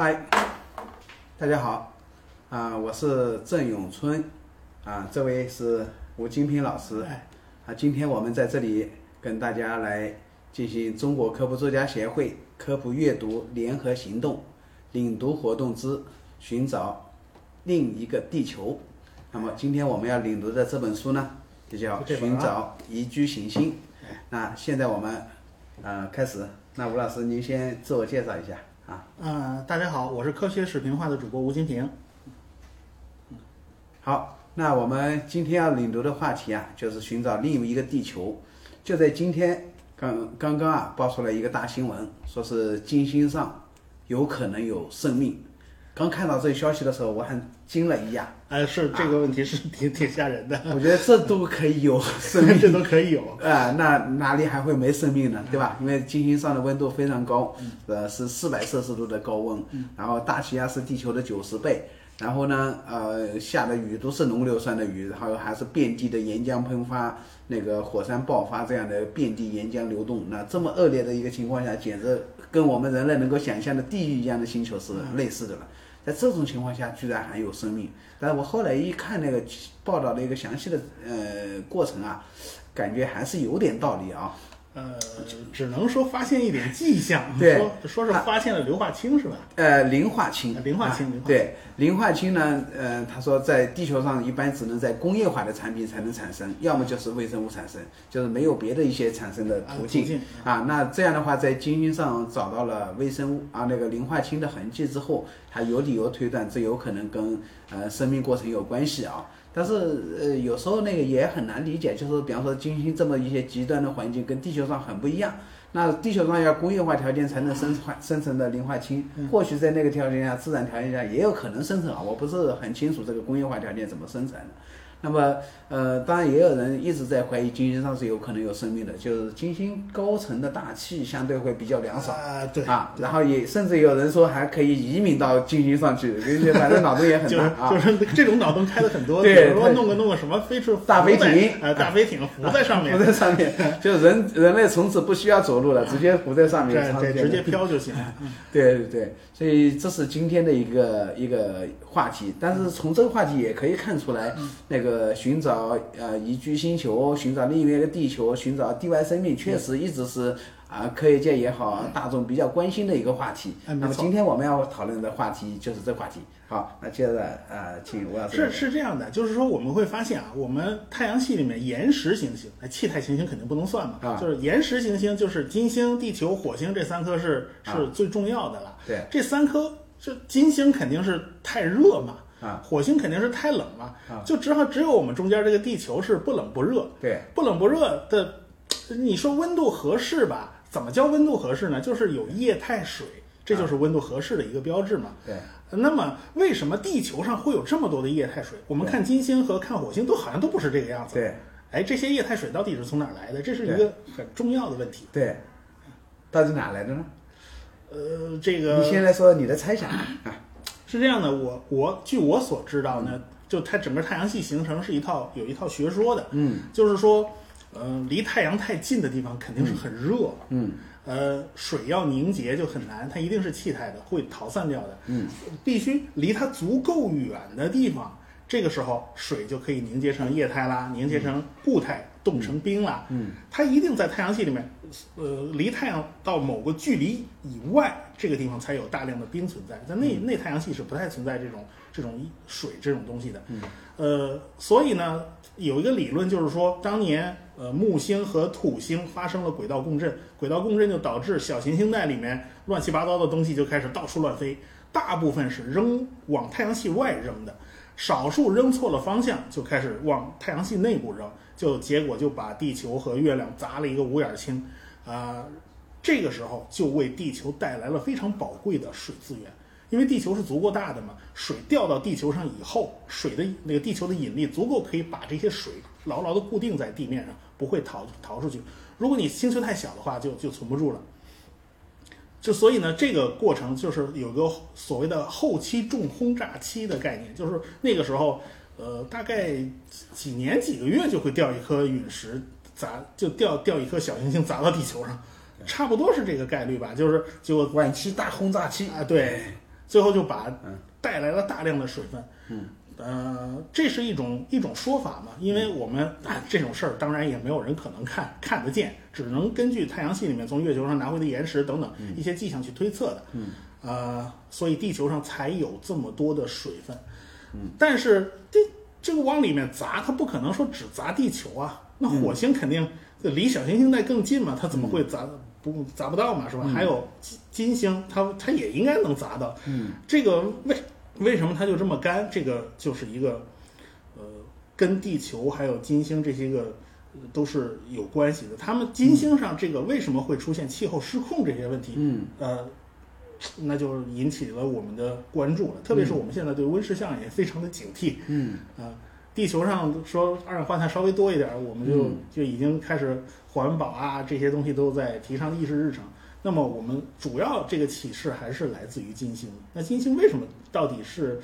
嗨，大家好，啊，我是郑永春，啊，这位是吴金平老师，啊，今天我们在这里跟大家来进行中国科普作家协会科普阅读联合行动领读活动之寻找另一个地球。那么今天我们要领读的这本书呢，就叫《寻找宜居行星》。那现在我们呃开始，那吴老师您先自我介绍一下。啊，嗯，大家好，我是科学视频化的主播吴金平。好，那我们今天要领读的话题啊，就是寻找另一个地球。就在今天刚刚刚啊，爆出来一个大新闻，说是金星上有可能有生命。刚看到这个消息的时候，我还惊了一下。哎，是这个问题是 挺挺吓人的。我觉得这都可以有生命，这都可以有 啊，那哪里还会没生命呢？对吧？因为金星上的温度非常高，呃，是四百摄氏度的高温，然后大气压是地球的九十倍，然后呢，呃，下的雨都是浓硫酸的雨，然后还是遍地的岩浆喷发，那个火山爆发这样的遍地岩浆流动，那这么恶劣的一个情况下，简直跟我们人类能够想象的地狱一样的星球是类似的了。在这种情况下，居然还有生命，但是我后来一看那个报道的一个详细的呃过程啊，感觉还是有点道理啊。呃，只能说发现一点迹象，说说是发现了硫化氢是吧？呃，磷化氢，磷化氢，对，磷化氢呢，呃，他说在地球上一般只能在工业化的产品才能产生，要么就是微生物产生，就是没有别的一些产生的途径啊。那这样的话，在金星上找到了微生物啊那个磷化氢的痕迹之后，他有理由推断这有可能跟呃生命过程有关系啊。但是，呃，有时候那个也很难理解，就是比方说金星这么一些极端的环境，跟地球上很不一样。那地球上要工业化条件才能生产生成的磷化氢，或许在那个条件下，自然条件下也有可能生成啊。我不是很清楚这个工业化条件怎么生成的。那么，呃，当然也有人一直在怀疑金星上是有可能有生命的，就是金星高层的大气相对会比较凉爽啊，对啊，然后也甚至有人说还可以移民到金星上去，而且反正脑洞也很大啊，就是这种脑洞开的很多，比如说弄个弄个什么飞出大飞艇，呃，大飞艇浮在上面，浮在上面，就人人类从此不需要走路了，直接浮在上面，对，直接飘就行了。对对对，所以这是今天的一个一个话题，但是从这个话题也可以看出来，那个寻找。呃，宜居星球，寻找另一个地球，寻找地外生命，确实一直是啊，科学界也好，大众比较关心的一个话题。那么今天我们要讨论的话题就是这话题。好，那接着呃，请吴老师。是是这样的，就是说我们会发现啊，我们太阳系里面岩石行星，那气态行星肯定不能算嘛，啊就是岩石行星，就是金星、地球、火星这三颗是是最重要的了。对，这三颗，这金星肯定是太热嘛。啊，火星肯定是太冷了，就只好只有我们中间这个地球是不冷不热。对，不冷不热的，你说温度合适吧？怎么叫温度合适呢？就是有液态水，这就是温度合适的一个标志嘛。对。那么为什么地球上会有这么多的液态水？我们看金星和看火星都好像都不是这个样子。对。哎，这些液态水到底是从哪儿来的？这是一个很重要的问题。对。到底哪来的呢？呃，这个。你先来说你的猜想。是这样的，我我据我所知道呢，就它整个太阳系形成是一套有一套学说的，嗯，就是说，呃，离太阳太近的地方肯定是很热，嗯，呃，水要凝结就很难，它一定是气态的，会逃散掉的，嗯，必须离它足够远的地方，这个时候水就可以凝结成液态啦，凝结成固态，冻成冰了，嗯，它一定在太阳系里面。呃，离太阳到某个距离以外，这个地方才有大量的冰存在。在内内太阳系是不太存在这种这种水这种东西的。嗯，呃，所以呢，有一个理论就是说，当年呃木星和土星发生了轨道共振，轨道共振就导致小行星带里面乱七八糟的东西就开始到处乱飞，大部分是扔往太阳系外扔的，少数扔错了方向就开始往太阳系内部扔，就结果就把地球和月亮砸了一个五眼青。啊，这个时候就为地球带来了非常宝贵的水资源，因为地球是足够大的嘛，水掉到地球上以后，水的那个地球的引力足够可以把这些水牢牢的固定在地面上，不会逃逃出去。如果你星球太小的话，就就存不住了。就所以呢，这个过程就是有个所谓的后期重轰炸期的概念，就是那个时候，呃，大概几年几个月就会掉一颗陨石。砸就掉掉一颗小行星砸到地球上，差不多是这个概率吧。就是就晚期大轰炸期啊，对，最后就把带来了大量的水分。嗯，呃，这是一种一种说法嘛，因为我们啊这种事儿当然也没有人可能看看得见，只能根据太阳系里面从月球上拿回的岩石等等一些迹象去推测的。嗯，呃，所以地球上才有这么多的水分。嗯，但是这这个往里面砸，它不可能说只砸地球啊，那火星肯定离小行星带更近嘛，它怎么会砸？不砸不到嘛，是吧？还有金金星，它它也应该能砸到。嗯，这个为为什么它就这么干？这个就是一个呃，跟地球还有金星这些个都是有关系的。他们金星上这个为什么会出现气候失控这些问题？嗯，呃，那就引起了我们的关注了。特别是我们现在对温室效应也非常的警惕。嗯啊，地球上说二氧化碳稍微多一点，我们就嗯就已经开始环保啊，这些东西都在提上议事日程。那么我们主要这个启示还是来自于金星。那金星为什么到底是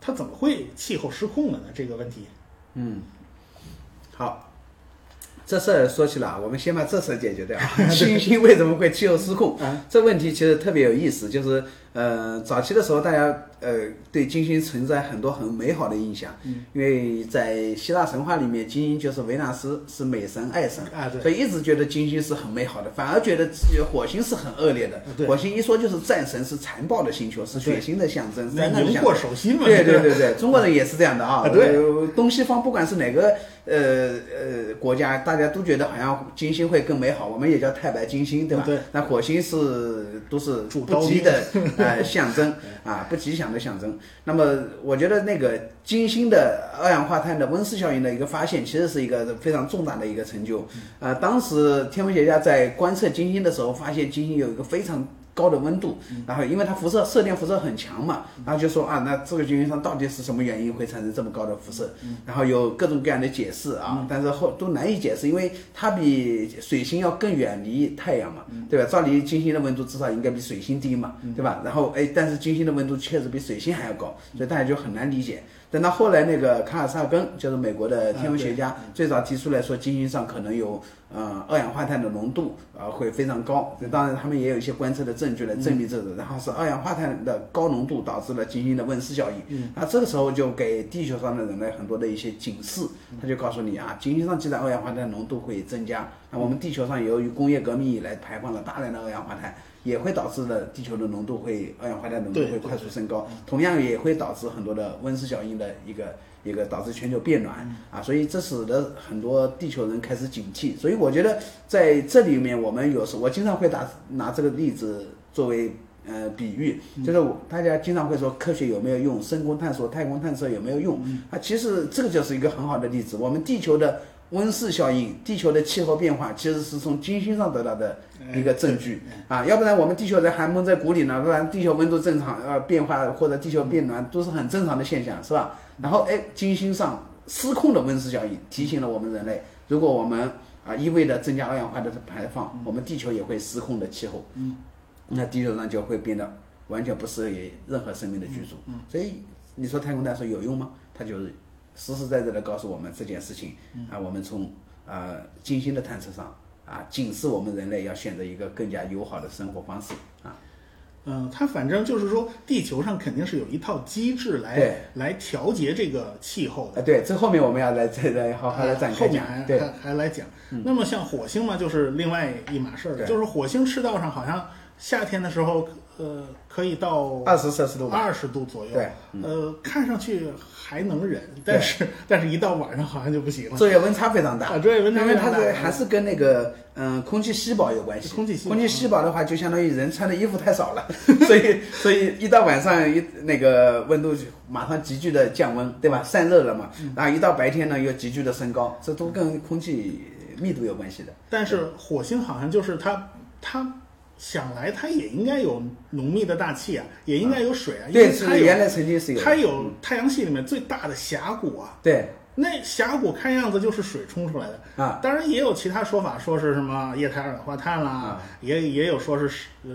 它怎么会气候失控了呢？这个问题，嗯，好，这事儿说起来啊，我们先把这事儿解决掉。金星为什么会气候失控？啊这问题其实特别有意思，就是呃，早期的时候大家呃对金星存在很多很美好的印象，嗯因为在希腊神话里面，金星就是维纳斯，是美神爱神，啊对所以一直觉得金星是很美好的，反而觉得自己火星是很恶劣的。对火星一说就是战神，是残暴的星球，是血腥的象征，那灾难的象征。手心嘛，对对对对，中国人也是这样的啊。啊对呃东西方不管是哪个呃呃国家，大家都觉得好像金星会更美好，我们也叫太白金星，对吧？对。那火星是都是主刀的 呃 象征啊，不吉祥的象征。那么我觉得那个金星的二氧化碳的温室效应的一个发现，其实是一个非常重大的一个成就。呃，当时天文学家在观测金星的时候，发现金星有一个非常高的温度，然后因为它辐射射电辐射很强嘛，然后就说啊，那这个金星上到底是什么原因会产生这么高的辐射？然后有各种各样的解释啊，但是后都难以解释，因为它比水星要更远离太阳嘛，对吧？照理金星的温度至少应该比水星低嘛，对吧？然后哎，但是金星的温度确实比水星还要高，所以大家就很难理解。等到后来，那个卡尔萨根就是美国的天文学家，最早提出来说金星上可能有呃二氧化碳的浓度啊、呃会非常高。当然，他们也有一些观测的证据来证明这个。然后是二氧化碳的高浓度导致了金星的温室效应。嗯，那这个时候就给地球上的人类很多的一些警示，他就告诉你啊，金星上既然二氧化碳浓度会增加，那我们地球上由于工业革命以来排放了大量的二氧化碳。也会导致的地球的浓度会二氧化碳浓度会快速升高，同样也会导致很多的温室效应的一个一个导致全球变暖啊，所以这使得很多地球人开始警惕。所以我觉得在这里面，我们有时我经常会打拿这个例子作为呃比喻，就是大家经常会说科学有没有用，深空探索、太空探测有没有用啊？其实这个就是一个很好的例子，我们地球的。温室效应，地球的气候变化其实是从金星上得到的一个证据啊，要不然我们地球人还蒙在鼓里呢，不然地球温度正常呃变化或者地球变暖都是很正常的现象，是吧？然后哎，金星上失控的温室效应提醒了我们人类，如果我们啊一味的增加二氧化碳的排放，我们地球也会失控的气候，嗯，那地球上就会变得完全不适合于任何生命的居住，嗯，所以你说太空探索有用吗？它就是。实实在在的告诉我们这件事情啊，我们从呃精心的探测上啊，警示我们人类要选择一个更加友好的生活方式啊。嗯，它反正就是说，地球上肯定是有一套机制来来调节这个气候的。啊，对，这后面我们要来再来好好来展开讲后面还。还还来讲。那么像火星嘛，就是另外一码事儿就是火星赤道上好像夏天的时候，呃，可以到二十摄氏度吧。二十度左右。对，呃，看上去还能忍，但是 但是一到晚上好像就不行了。昼夜温差非常大，啊昼夜温差因为它是还是跟那个嗯空气稀薄有关系。空气稀薄空气稀薄的话，就相当于人穿的衣服太少了，所以所以一到晚上一那个温度就马上急剧的降温，对吧？散热了嘛，嗯然后一到白天呢又急剧的升高，这都跟空气密度有关系的。但是火星好像就是它它。想来它也应该有浓密的大气啊，也应该有水啊，因，为它原来曾经是有。它有太阳系里面最大的峡谷啊，对那峡谷看样子就是水冲出来的。啊，当然也有其他说法，说是什么液态二氧化碳啦，啊也也有说是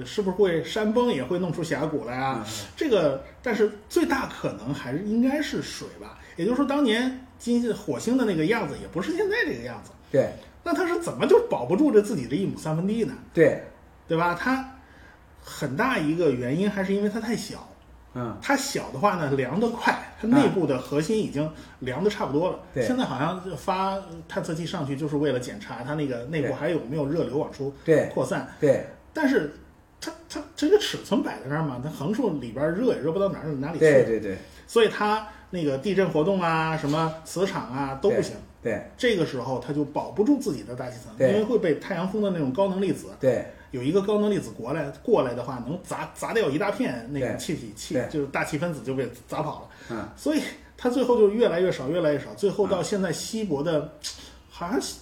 是不是会山崩也会弄出峡谷来啊？嗯这个，但是最大可能还是应该是水吧。也就是说，当年金火星的那个样子也不是现在这个样子，对那它是怎么就保不住这自己的一亩三分地呢？对，对吧？它很大一个原因还是因为它太小。嗯，它小的话呢，凉得快，它内部的核心已经凉得差不多了。对现在好像发探测器上去，就是为了检查它那个内部还有没有热流往出扩散。对但是它它这个尺寸摆在那儿嘛，它横竖里边热也热不到哪儿哪里去。对对对所以它那个地震活动啊，什么磁场啊都不行。对这个时候它就保不住自己的大气层，因为会被太阳风的那种高能粒子，对有一个高能粒子过来过来的话，能砸砸掉一大片那种气体气，就是大气分子就被砸跑了。嗯所以它最后就越来越少，越来越少，最后到现在稀薄的，好像是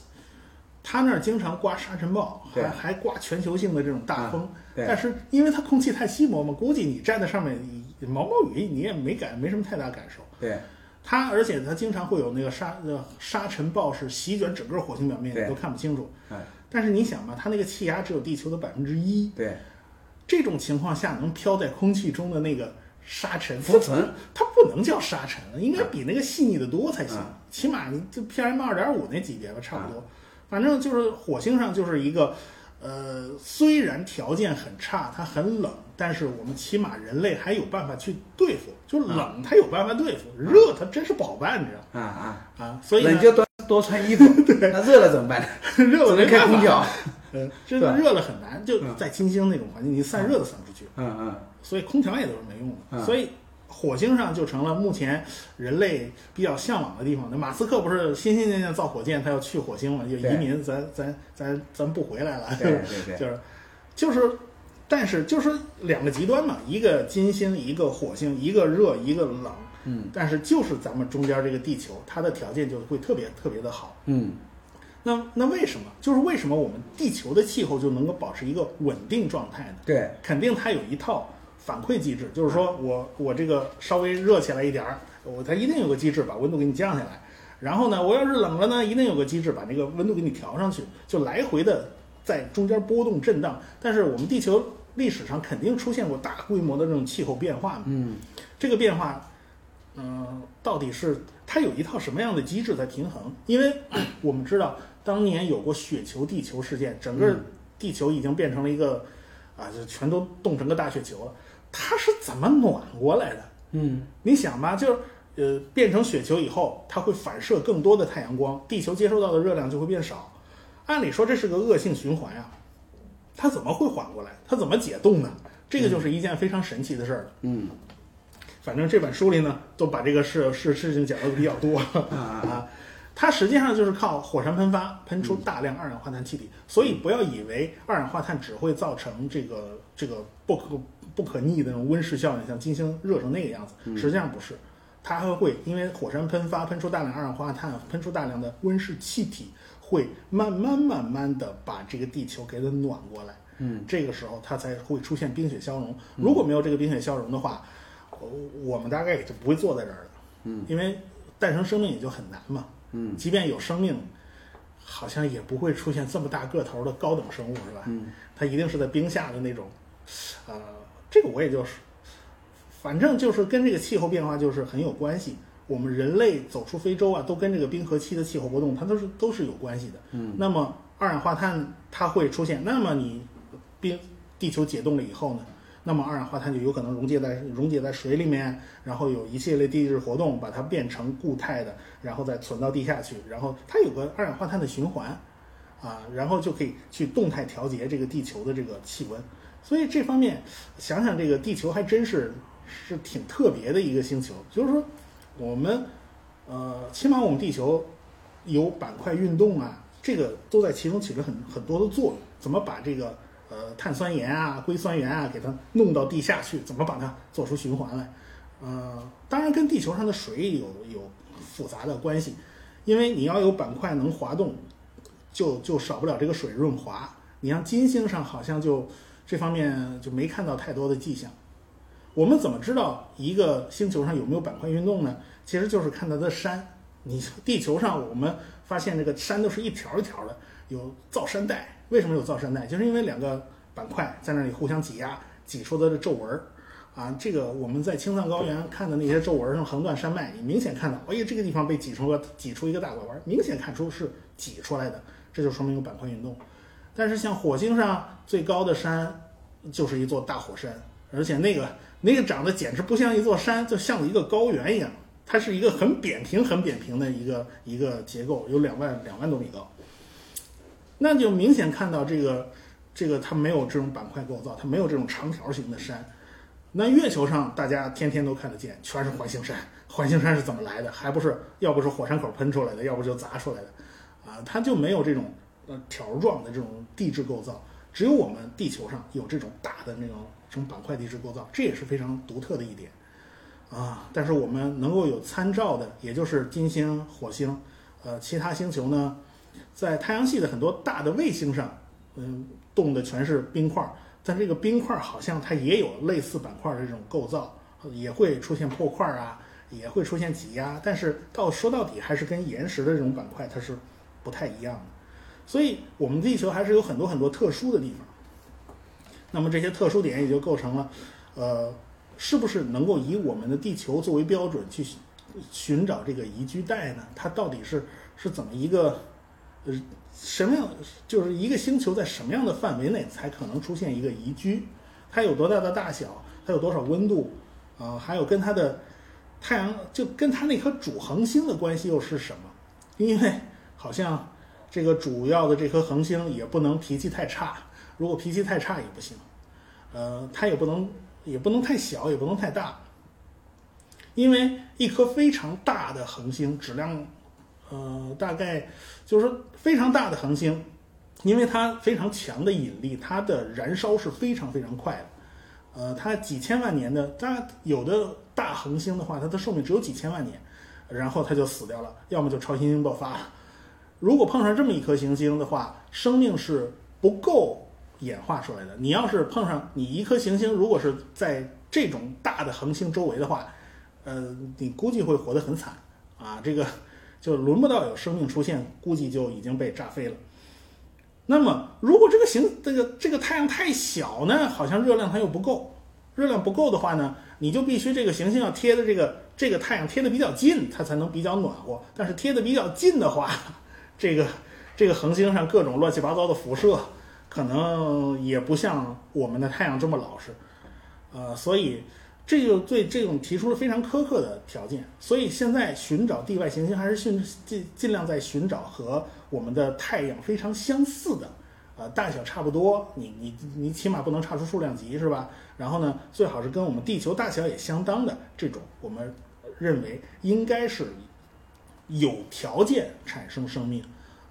他那儿经常刮沙尘暴，对还还刮全球性的这种大风。对但是因为它空气太稀薄嘛，估计你站在上面毛毛雨你也没感没什么太大感受。对它而且它经常会有那个沙呃沙尘暴是席卷整个火星表面，你都看不清楚。嗯但是你想嘛，它那个气压只有地球的百分之一，对，这种情况下能飘在空气中的那个沙尘。浮尘，它不能叫沙尘，应该比那个细腻的多才行。嗯起码你就 PM 二点五那级别吧，差不多。反正就是火星上就是一个，呃，虽然条件很差，它很冷，但是我们起码人类还有办法去对付。就冷，它有办法对付；热，它真是不好办，你知道啊啊，啊？所以呢冷就多多穿衣服，那热了怎么办？热了只能开空调。嗯，真的热了很难，就嗯在金星那种环境，你散热都散不出去。嗯嗯所以空调也都是没用的。嗯所以火星上就成了目前人类比较向往的地方。那马斯克不是心心念念造火箭，他要去火星嘛，就移民，咱咱咱咱不回来了，对对对就是就是，但是就是两个极端嘛，一个金星，一个火星，一个热，一个冷。嗯但是就是咱们中间这个地球，它的条件就会特别特别的好。嗯那那为什么？就是为什么我们地球的气候就能够保持一个稳定状态呢？对肯定它有一套反馈机制，就是说我我这个稍微热起来一点儿，我它一定有个机制把温度给你降下来。然后呢，我要是冷了呢，一定有个机制把这个温度给你调上去，就来回的在中间波动震荡。但是我们地球历史上肯定出现过大规模的这种气候变化嘛，嗯这个变化，嗯、到底是它有一套什么样的机制在平衡？因为 我们知道当年有过雪球地球事件，整个地球已经变成了一个啊，就全都冻成个大雪球了。它是怎么暖过来的？嗯你想吧，就是呃，变成雪球以后，它会反射更多的太阳光，地球接收到的热量就会变少。按理说这是个恶性循环呀，它怎么会缓过来？它怎么解冻呢？这个就是一件非常神奇的事儿了。嗯反正这本书里呢，都把这个事事事情讲的比较多啊啊。它实际上就是靠火山喷发喷出大量二氧化碳气体，所以不要以为二氧化碳只会造成这个这个不可不可逆的那种温室效应，像金星热成那个样子，实际上不是，它还会因为火山喷发喷出大量二氧化碳，喷出大量的温室气体，会慢慢慢慢的把这个地球给它暖过来。嗯，这个时候它才会出现冰雪消融。如果没有这个冰雪消融的话，我我们大概也就不会坐在这儿了。嗯，因为诞生生命也就很难嘛。嗯即便有生命，好像也不会出现这么大个头的高等生物，是吧？嗯，它一定是在冰下的那种，呃，这个我也就是，反正就是跟这个气候变化就是很有关系。我们人类走出非洲啊，都跟这个冰河期的气候波动，它都是都是有关系的。嗯，那么二氧化碳它会出现，那么你冰地球解冻了以后呢？那么二氧化碳就有可能溶解在溶解在水里面，然后有一系列地质活动把它变成固态的，然后再存到地下去，然后它有个二氧化碳的循环，啊，然后就可以去动态调节这个地球的这个气温。所以这方面想想，这个地球还真是是挺特别的一个星球。就是说，我们呃，起码我们地球有板块运动啊，这个都在其中起着很很多的作用。怎么把这个呃碳酸盐啊、硅酸盐啊给它弄到地下去？怎么把它做出循环来？呃，当然跟地球上的水有有复杂的关系，因为你要有板块能滑动，就就少不了这个水润滑。你像金星上好像就这方面就没看到太多的迹象。我们怎么知道一个星球上有没有板块运动呢？其实就是看它的山。你地球上我们发现这个山都是一条一条的，有造山带。为什么有造山带？就是因为两个板块在那里互相挤压，挤出的皱纹儿。啊，这个我们在青藏高原看的那些皱纹上横断山脉，你明显看到，哎呀，这个地方被挤出个挤出一个大拐弯，明显看出是挤出来的，这就说明有板块运动。但是像火星上最高的山就是一座大火山，而且那个那个长得简直不像一座山，就像一个高原一样。它是一个很扁平、很扁平的一个一个结构，有两万两万多米高。那就明显看到这个这个它没有这种板块构造，它没有这种长条形的山。那月球上大家天天都看得见，全是环形山。环形山是怎么来的？还不是要不是火山口喷出来的，要不就砸出来的。啊，它就没有这种呃条状的这种地质构造。只有我们地球上有这种大的那种这种板块地质构造，这也是非常独特的一点。啊，但是我们能够有参照的，也就是金星、火星，呃，其他星球呢，在太阳系的很多大的卫星上，嗯，冻的全是冰块，但这个冰块好像它也有类似板块的这种构造，也会出现破块啊，也会出现挤压，但是到说到底还是跟岩石的这种板块它是不太一样的，所以我们地球还是有很多很多特殊的地方。那么这些特殊点也就构成了，呃。是不是能够以我们的地球作为标准去寻找这个宜居带呢？它到底是是怎么一个呃什么样？就是一个星球在什么样的范围内才可能出现一个宜居？它有多大的大小？它有多少温度？啊，还有跟它的太阳就跟它那颗主恒星的关系又是什么？因为好像这个主要的这颗恒星也不能脾气太差，如果脾气太差也不行，呃，它也不能。也不能太小，也不能太大，因为一颗非常大的恒星质量，呃，大概就是说非常大的恒星，因为它非常强的引力，它的燃烧是非常非常快的。呃，它几千万年的，它有的大恒星的话，它的寿命只有几千万年，然后它就死掉了，要么就超新星爆发。如果碰上这么一颗行星的话，生命是不够。演化出来的。你要是碰上你一颗行星，如果是在这种大的恒星周围的话，呃，你估计会活得很惨啊！这个就轮不到有生命出现，估计就已经被炸飞了。那么，如果这个行这个这个太阳太小呢，好像热量它又不够。热量不够的话呢，你就必须这个行星要贴的这个这个太阳贴的比较近，它才能比较暖和。但是贴的比较近的话，这个这个恒星上各种乱七八糟的辐射。可能也不像我们的太阳这么老实，呃，所以这就对这种提出了非常苛刻的条件。所以现在寻找地外行星，还是尽尽尽量在寻找和我们的太阳非常相似的，呃，大小差不多，你你你起码不能差出数量级，是吧？然后呢，最好是跟我们地球大小也相当的这种，我们认为应该是有条件产生生命，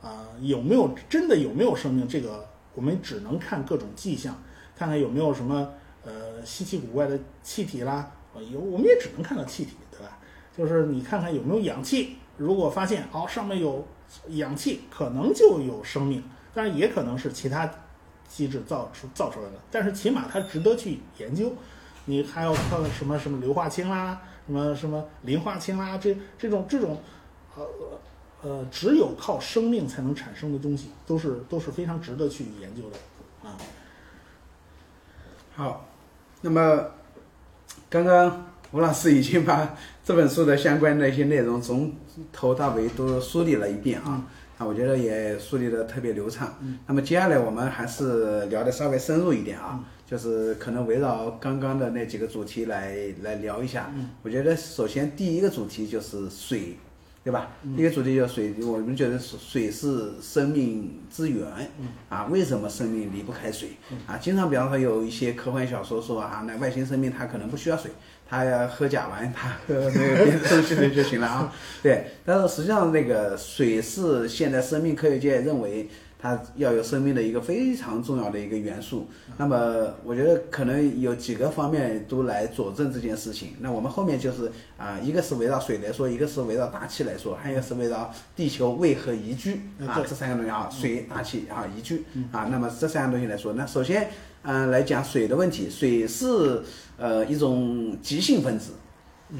啊，有没有真的有没有生命这个？我们只能看各种迹象，看看有没有什么呃稀奇古怪的气体啦，有我们也只能看到气体，对吧？就是你看看有没有氧气，如果发现哦上面有氧气，可能就有生命，当然也可能是其他机制造出造出来的，但是起码它值得去研究。你还要看什么什么硫化氢啦，什么什么磷化氢啦，这这种这种呃。呃，只有靠生命才能产生的东西，都是都是非常值得去研究的啊。好，那么刚刚吴老师已经 把这本书的相关的一些内容从头到尾都梳理了一遍啊，啊，我觉得也梳理的特别流畅。那么接下来我们还是聊的稍微深入一点啊，就是可能围绕刚刚的那几个主题来来聊一下。我觉得首先第一个主题就是水。对吧？一个主题叫水，我们觉得水是生命之源。啊，为什么生命离不开水？啊，经常比方说有一些科幻小说说啊，那外星生命它可能不需要水，它要喝甲烷，它喝那个别的东西就行了啊。对，但是实际上那个水是现在生命科学界认为。它要有生命的一个非常重要的一个元素，那么我觉得可能有几个方面都来佐证这件事情。那我们后面就是啊，一个是围绕水来说，一个是围绕大气来说，还有是围绕地球为何宜居啊这三个东西啊，水、大气啊宜居啊。那么这三样东西来说，那首先嗯来讲水的问题，水是呃一种极性分子，嗯，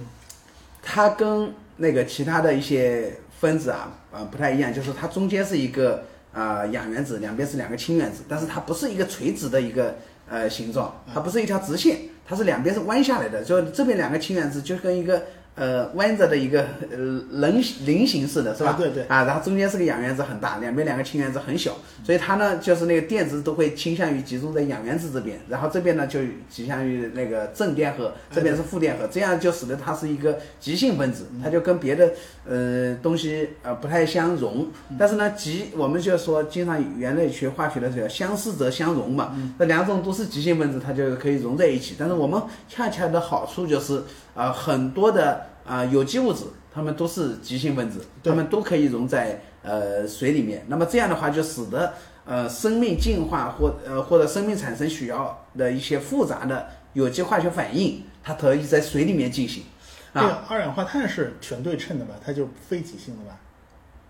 它跟那个其他的一些分子啊啊不太一样，就是它中间是一个。啊，氧原子两边是两个氢原子，但是它不是一个垂直的一个呃形状，它不是一条直线，它是两边是弯下来的，就这边两个氢原子就跟一个呃弯着的一个呃棱菱形式的是吧？对对。啊，然后中间是个氧原子很大，两边两个氢原子很小，所以它呢就是那个电子都会倾向于集中在氧原子这边，然后这边呢就倾向于那个正电荷，这边是负电荷，这样就使得它是一个极性分子，它就跟别的呃东西呃不太相容。但是呢，极我们就说经常原来学化学的时候，相似则相容嘛，这两种都是极性分子，它就可以融在一起。但是我们恰恰的好处就是啊很多的。啊，有机物质它们都是极性分子，它们都可以溶在呃水里面。那么这样的话，就使得呃生命进化或呃或者生命产生需要的一些复杂的有机化学反应，它可以在水里面进行。啊，二氧化碳是全对称的吧？它就非极性的吧？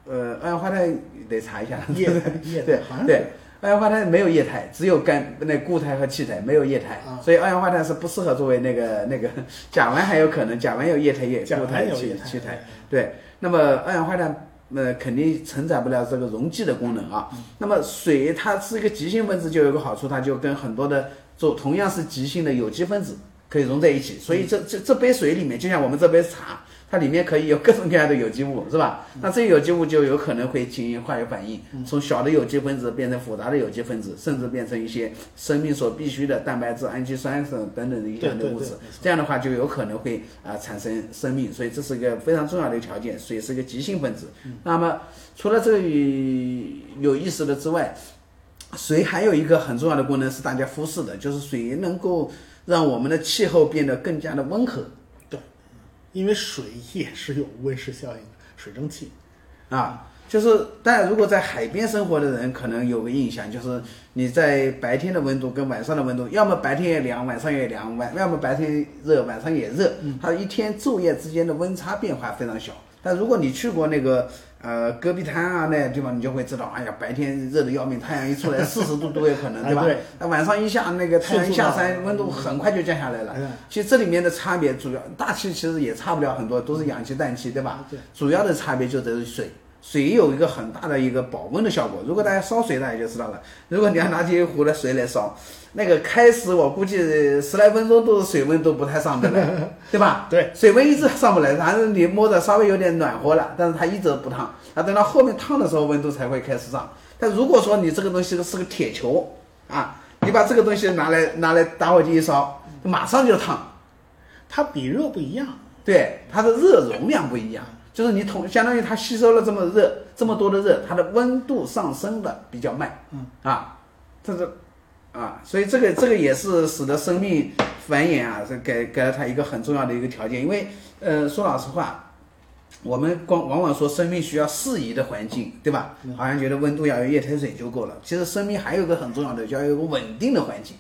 呃，二氧化碳得查一下。液液对对。二氧化碳没有液态，只有干那固态和气态，没有液态，所以二氧化碳是不适合作为那个那个甲烷还有可能，甲烷有液态液固态气气态，对。那么二氧化碳那肯定承载不了这个溶剂的功能啊。那么水它是一个极性分子，就有个好处，它就跟很多的做同样是极性的有机分子可以融在一起。所以这这这杯水里面，就像我们这杯茶。它里面可以有各种各样的有机物，是吧？那这些有机物就有可能会进行化学反应，从小的有机分子变成复杂的有机分子，甚至变成一些生命所必需的蛋白质、氨基酸等等等的一些的物质。这样的话就有可能会啊产生生命，所以这是一个非常重要的条件。水是一个极性分子。那么除了这个有意思的之外，水还有一个很重要的功能是大家忽视的，就是水能够让我们的气候变得更加的温和。因为水也是有温室效应的，水蒸气，啊，就是大家如果在海边生活的人，可能有个印象，就是你在白天的温度跟晚上的温度，要么白天也凉，晚上也凉，晚要么白天热，晚上也热，它一天昼夜之间的温差变化非常小。但如果你去过那个。呃，戈壁滩啊那些地方，你就会知道，哎呀，白天热的要命，太阳一出来四十度都有可能，对吧？那晚上一下那个太阳一下山，温度很快就降下来了。其实这里面的差别主要，大气其实也差不了很多，都是氧气、氮气，对吧？对。主要的差别就在于水。水有一个很大的一个保温的效果。如果大家烧水，大家就知道了。如果你要拿起一壶的水来烧，那个开始我估计十来分钟都是水温都不太上得来，对吧？对，水温一直上不来，反正你摸着稍微有点暖和了，但是它一直不烫。那等到后面烫的时候，温度才会开始上。但如果说你这个东西是个铁球啊，你把这个东西拿来拿来打火机一烧，马上就烫。它比热不一样，对，它的热容量不一样。就是你同相当于它吸收了这么热这么多的热，它的温度上升的比较慢，嗯啊，这是啊，所以这个这个也是使得生命繁衍啊，这给给了它一个很重要的一个条件。因为呃说老实话，我们光往往说生命需要适宜的环境，对吧？好像觉得温度要有液态水就够了。其实生命还有个很重要的，就要有个稳定的环境。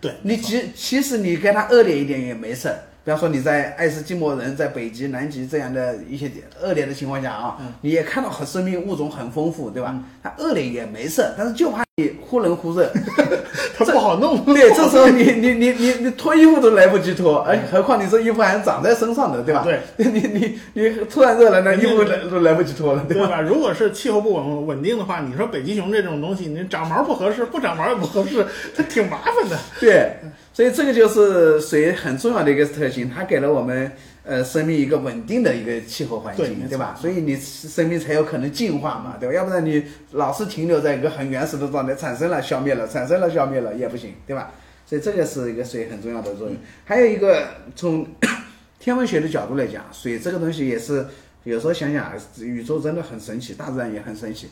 对你其其实你跟它恶劣一点也没事。比方说你在爱斯基摩人在北极、南极这样的一些恶劣的情况下啊，你也看到很生命物种很丰富，对吧？它恶劣也没事，但是就怕你忽冷忽热，它不好弄。对，这时候你你你你你脱衣服都来不及脱，哎何况你这衣服还长在身上的，对吧？对，你你你突然热了，那衣服来都来不及脱了，对吧？如果是气候不稳稳定的话，你说北极熊这种东西，你长毛不合适，不长毛也不合适，它挺麻烦的。对。所以这个就是水很重要的一个特性，它给了我们呃生命一个稳定的一个气候环境，对吧？所以你生命才有可能进化嘛，对吧？要不然你老是停留在一个很原始的状态，产生了消灭了，产生了消灭了也不行，对吧？所以这个是一个水很重要的作用。还有一个从 天文学的角度来讲，水这个东西也是有时候想想，宇宙真的很神奇，大自然也很神奇。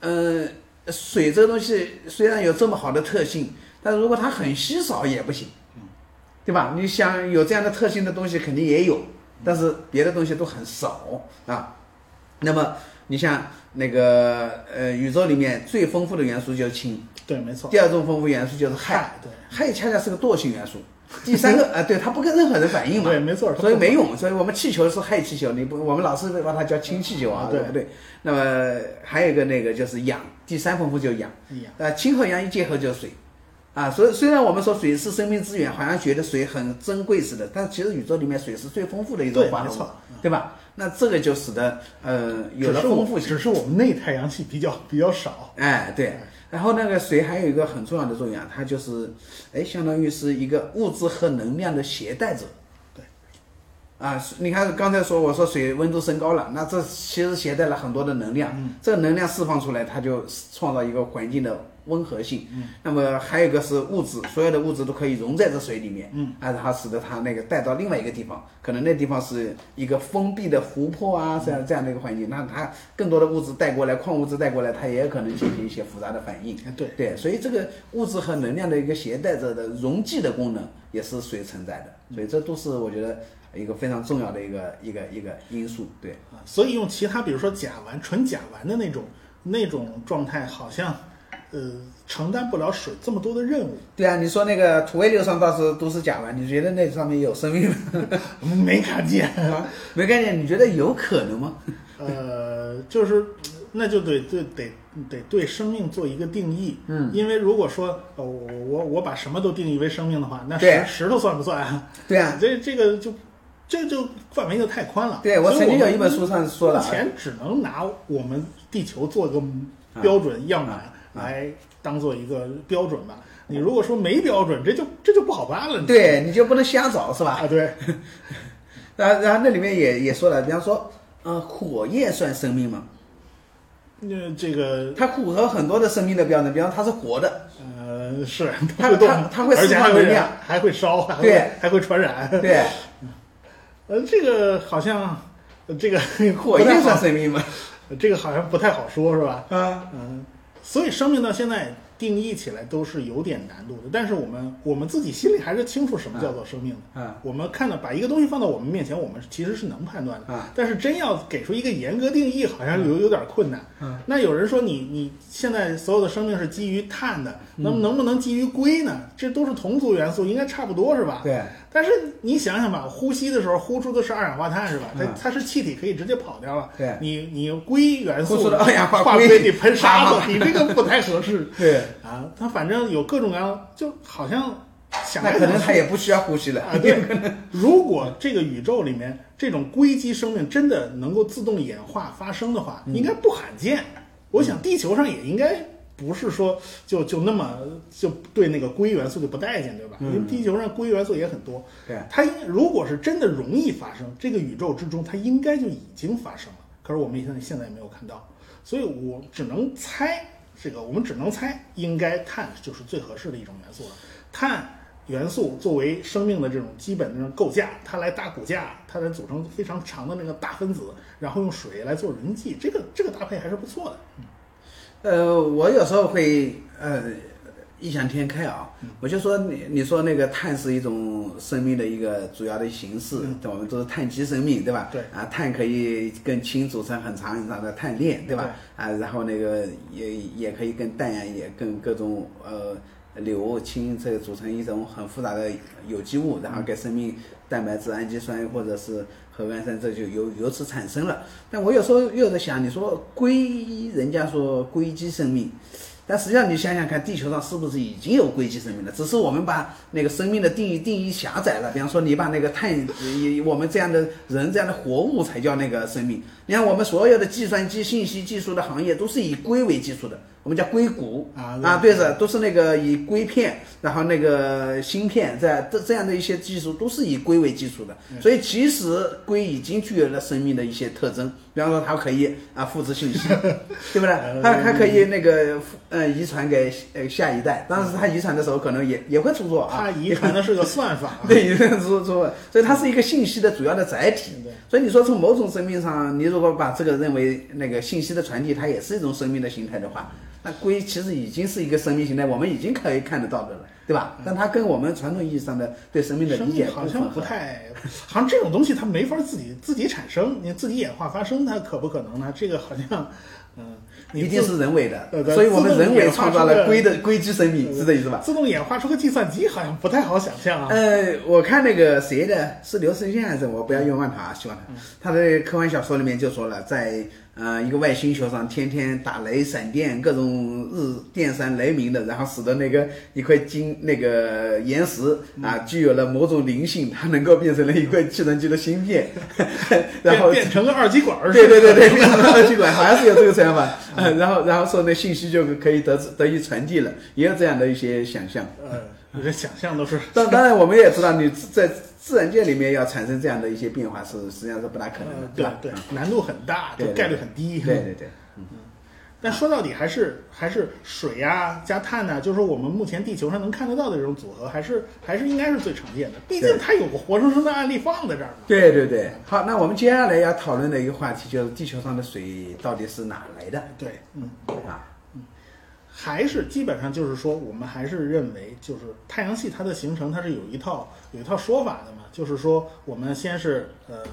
嗯，水这个东西虽然有这么好的特性。但如果它很稀少也不行，对吧？你想有这样的特性的东西肯定也有，但是别的东西都很少啊。那么你像那个呃，宇宙里面最丰富的元素就是氢，对，没错。第二种丰富元素就是氦，对，氦恰恰是个惰性元素。第三个 啊，对，它不跟任何人反应嘛，对，没错，所以没用。所以我们气球是氦气球，你不，我们老是把它叫氢气球啊，对不对。那么还有一个那个就是氧，第三丰富就是氧，呃，氢和氧一结合就是水。啊，所以虽然我们说水是生命之源，好像觉得水很珍贵似的，但其实宇宙里面水是最丰富的一种化合物，对吧？那这个就使得呃有了丰富性，只是我们内太阳系比较比较少。哎，对。然后那个水还有一个很重要的作用啊，它就是哎，相当于是一个物质和能量的携带者。对。啊，你看刚才说我说水温度升高了，那这其实携带了很多的能量，这个能量释放出来，它就创造一个环境的温和性。嗯那么还有一个是物质，所有的物质都可以溶在这水里面，嗯，啊，然后使得它那个带到另外一个地方，可能那地方是一个封闭的湖泊啊，这样这样的一个环境，那它更多的物质带过来，矿物质带过来，它也有可能进行一些复杂的反应。对对，所以这个物质和能量的一个携带着的溶剂的功能也是水存在的，所以这都是我觉得一个非常重要的一个一个一个因素。对，啊，所以用其他比如说甲烷、纯甲烷的那种那种状态，好像呃承担不了水这么多的任务。对啊，你说那个土卫六上倒是都是甲烷，你觉得那上面有生命吗？没看见，没看见，你觉得有可能吗？呃，就是那就得对得得对生命做一个定义。嗯，因为如果说呃我我我把什么都定义为生命的话，那对石石头算不算啊？对啊，这这个就这就范围就太宽了。对我曾经有一本书上说了目前只能拿我们地球做个标准样板啊来当做一个标准吧。你如果说没标准，这就这就不好办了。对，你就不能瞎找是吧？啊，对，然后然后那里面也也说了，比方说，呃，火焰算生命吗？那这个它符合很多的生命的标准，比方它是活的，呃是它会动它它会释而且还会放能量，还会烧，还会对还会传染。对，呃，这个好像呃这个 火焰算生命吗？这个好像不太好说，是吧？啊，嗯，所以生命到现在定义起来都是有点难度的，但是我们我们自己心里还是清楚什么叫做生命的。啊我们看到把一个东西放到我们面前，我们其实是能判断的。啊但是真要给出一个严格定义，好像有有点困难。嗯那有人说你你现在所有的生命是基于碳的，嗯那么能不能基于硅呢？这都是同族元素，应该差不多是吧？对，但是你想想吧，呼吸的时候呼出的是二氧化碳是吧？它嗯它是气体，可以直接跑掉了。对你你用硅元素的二氧化化硅你喷沙啊子，你这个不太合适 对，啊。它反正有各种各样，就好像想那可能它也不需要呼吸了啊，对，如果这个宇宙里面这种硅基生命真的能够自动演化发生的话，嗯应该不罕见。我想地球上也应该不是说就就那么就对那个硅元素就不待见，对吧？因为地球上硅元素也很多。对，它应如果是真的容易发生，这个宇宙之中它应该就已经发生了。可是我们现在现在也没有看到，所以我只能猜，这个我们只能猜，应该碳就是最合适的一种元素了。碳元素作为生命的这种基本的构架，它来搭骨架，它来组成非常长的那个大分子，然后用水来做溶剂，这个这个搭配还是不错的。呃，我有时候会呃异想天开啊，我就说你你说那个碳是一种生命的一个主要的形式，我们都是碳基生命，对吧？对。啊，碳可以跟氢组成很长很长的碳链，对。吧？啊，然后那个也也可以跟氮呀，也跟各种呃硫、氢这个组成一种很复杂的有机物，然后给生命蛋白质、氨基酸或者是核苷酸，这就由由此产生了。但我有时候又在想，你说硅，人家说硅基生命。但实际上，你想想看，地球上是不是已经有硅基生命了？只是我们把那个生命的定义定义狭窄了。比方说，你把那个碳，我们这样的人这样的活物才叫那个生命。你看，我们所有的计算机、信息技术的行业都是以硅为基础的，我们叫硅谷。啊啊，对的，都是那个以硅片，然后那个芯片，在这这样的一些技术都是以硅为基础的。所以，其实硅已经具有了生命的一些特征，比方说它可以啊复制信息，对不对？它它可以那个复呃遗传给呃下一代，但是它遗传的时候可能也也会出错啊，它遗传的是个算法，对，遗传出错，所以它是一个信息的主要的载体。所以你说从某种生命上，你如果把这个认为那个信息的传递，它也是一种生命的形态的话，那龟其实已经是一个生命形态，我们已经可以看得到的了，对吧？但它跟我们传统意义上的对生命的理解好像不太，好像这种东西它没法自己自己产生，你自己演化发生，它可不可能呢？这个好像，嗯，一定是人为的对，对所以我们人为创造了龟的硅基生命，是这意思吧？自动演化出个计算机，好像不太好想象啊。呃，我看那个谁的，是刘慈欣还是我不要冤枉他，希望他。他的科幻小说里面就说了，在呃一个外星球上，天天打雷、闪电，各种日电闪雷鸣的，然后使得那个一块金那个岩石啊，具有了某种灵性，它能够变成了一块计算机的芯片，然后变变成了二极管儿，对对对对，变成了二极管，好像是有这个想法。嗯，然后然后说那信息就可以得得以传递了，也有这样的一些想象。呃，你的想象都是。当当然，我们也知道，你在自然界里面要产生这样的一些变化是实际上是不大可能的，对吧？对，难度很大，就概率很低。对对对。嗯但说到底还是还是水呀加碳呢，就是说我们目前地球上能看得到的这种组合，还是还是应该是最常见的。毕竟它有个活生生的案例放在这儿嘛。对对对，好，那我们接下来要讨论的一个话题就是地球上的水到底是哪来的？对，嗯啊，嗯，还是基本上就是说，我们还是认为，就是太阳系它的形成，它是有一套有一套说法的嘛，就是说我们先是呃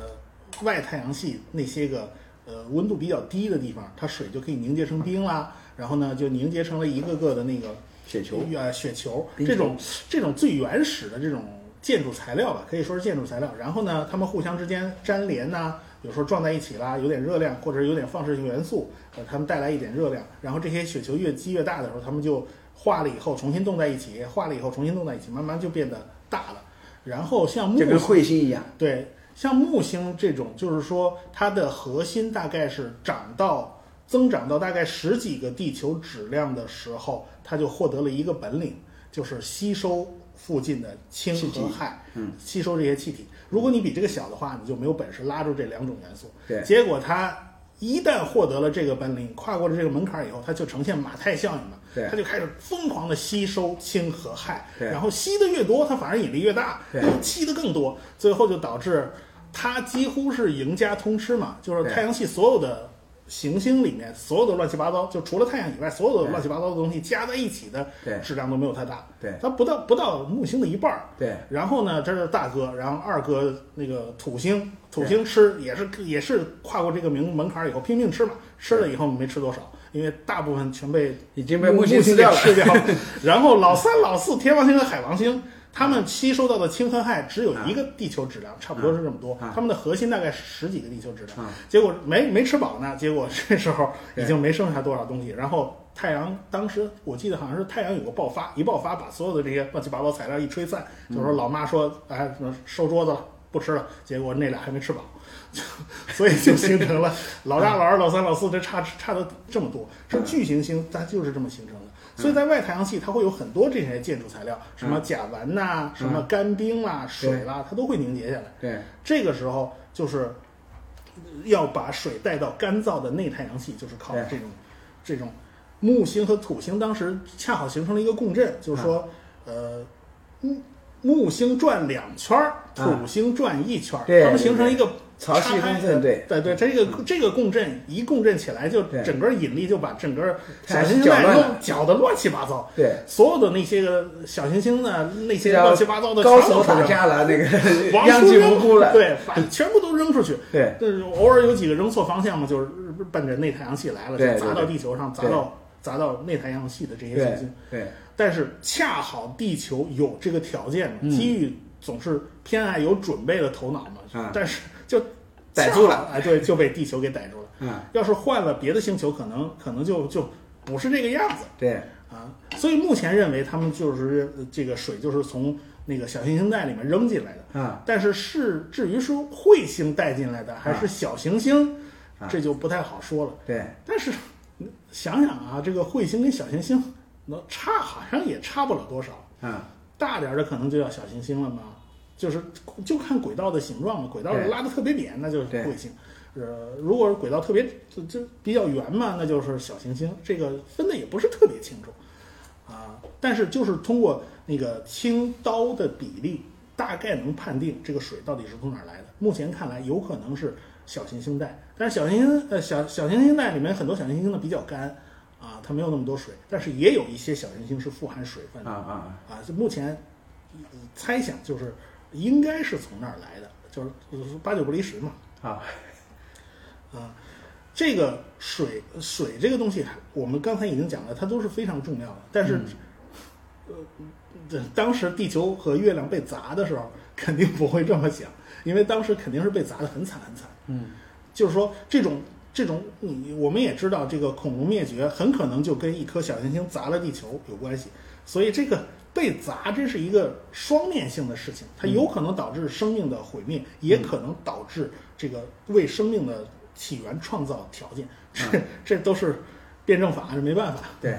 外太阳系那些个。呃，温度比较低的地方，它水就可以凝结成冰啦。然后呢，就凝结成了一个个的那个雪球，呃，雪球。这种这种最原始的这种建筑材料吧，可以说是建筑材料。然后呢，它们互相之间粘连呐，有时候撞在一起啦，有点热量或者有点放射性元素，呃，它们带来一点热量。然后这些雪球越积越大的时候，它们就化了以后重新冻在一起，化了以后重新冻在一起，慢慢就变得大了。然后像木，就跟彗星一样，对。像木星这种，就是说它的核心大概是长到增长到大概十几个地球质量的时候，它就获得了一个本领，就是吸收附近的氢和氦，嗯，吸收这些气体。如果你比这个小的话，你就没有本事拉住这两种元素。对，结果它一旦获得了这个本领，跨过了这个门槛以后，它就呈现马太效应了，对，它就开始疯狂的吸收氢和氦，对，然后吸的越多，它反而引力越大，对，吸的更多，最后就导致。它几乎是赢家通吃嘛，就是太阳系所有的行星里面，所有的乱七八糟，就除了太阳以外，所有的乱七八糟的东西加在一起的质量都没有太大。对，它不到不到木星的一半儿。对。然后呢，这是大哥，然后二哥那个土星，土星吃也是也是跨过这个门门槛以后拼命吃嘛，吃了以后没吃多少，因为大部分全被已经被木星吃掉了。然后老三、老四，天王星和海王星。他们吸收到的氢和氦只有一个地球质量，差不多是这么多。他们的核心大概十几个地球质量，结果没没吃饱呢。结果 这时候已经没剩下多少东西。然后太阳当时我记得好像是太阳有个爆发，一爆发把所有的这些乱七八糟材料一吹散，就说老妈说哎收桌子了不吃了。结果那俩还没吃饱，所以就形成了老大、老二、老三、老四，这差差的这么多。是巨行星，它就是这么形成的。所以在外太阳系，它会有很多这些建筑材料，什么甲烷呐，什么干冰啦、水啦，它都会凝结下来。对，这个时候就是要把水带到干燥的内太阳系，就是靠这种这种木星和土星当时恰好形成了一个共振，就是说，呃，木木星转两圈儿，土星转一圈儿，它们形成一个。潮汐共振，对对对，这个这个共振一共振起来，就整个引力就把整个小行星带弄搅得乱七八糟。对，所有的那些个小行星呢，那些乱七八糟的高手打架了，那个殃及 无辜了，对，把 全部都扔出去。对，偶尔有几个扔错方向嘛，就是奔着内太阳系来了，就砸到地球上，砸到砸到内太阳系的这些行星。对，但是恰好地球有这个条件，机遇总是偏爱有准备的头脑嘛。但是就。逮住了，哎，对，就被地球给逮住了。嗯，要是换了别的星球，可能可能就就不是这个样子。对，啊，所以目前认为他们就是这个水就是从那个小行星带里面扔进来的。啊，但是是至于说彗星带进来的还是小行星，这就不太好说了。对，但是想想啊，这个彗星跟小行星能差好像也差不了多少。嗯，大点的可能就叫小行星了嘛。就是就看轨道的形状嘛，轨道拉的特别扁，那就是彗星；呃，如果是轨道特别就就比较圆嘛，那就是小行星。这个分的也不是特别清楚啊，但是就是通过那个氢氘的比例，大概能判定这个水到底是从哪儿来的。目前看来，有可能是小行星带，但是小行星呃小小行星带里面很多小行星呢比较干啊，它没有那么多水，但是也有一些小行星是富含水分的啊啊啊！就目前猜想就是。应该是从那儿来的，就是八九不离十嘛。啊，啊，这个水水这个东西，我们刚才已经讲了，它都是非常重要的。但是，呃，当时地球和月亮被砸的时候，肯定不会这么想，因为当时肯定是被砸的很惨很惨。嗯，就是说这种这种，你我们也知道，这个恐龙灭绝很可能就跟一颗小行星砸了地球有关系，所以这个。被砸，这是一个双面性的事情，它有可能导致生命的毁灭，也可能导致这个为生命的起源创造条件。这这都是辩证法，是没办法。对，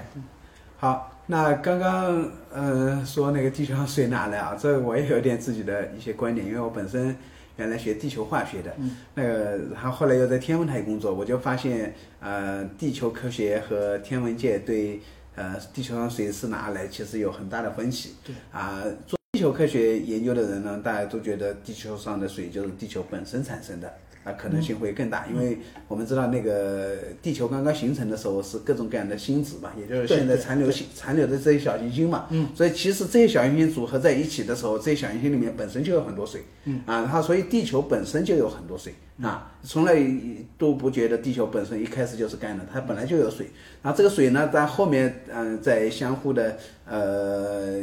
好，那刚刚呃说那个地球上水哪来啊？这我也有点自己的一些观点，因为我本身原来学地球化学的，那个然后后来又在天文台工作，我就发现呃地球科学和天文界对呃地球上水是哪来其实有很大的分歧。对啊，做地球科学研究的人呢，大家都觉得地球上的水就是地球本身产生的。啊，可能性会更大，因为我们知道那个地球刚刚形成的时候是各种各样的星子嘛，也就是现在残留星残留的这些小行星嘛。嗯。所以其实这些小行星组合在一起的时候，这些小行星里面本身就有很多水。嗯。啊，它所以地球本身就有很多水啊，从来都不觉得地球本身一开始就是干的，它本来就有水。然后这个水呢，在后面嗯，在相互的呃。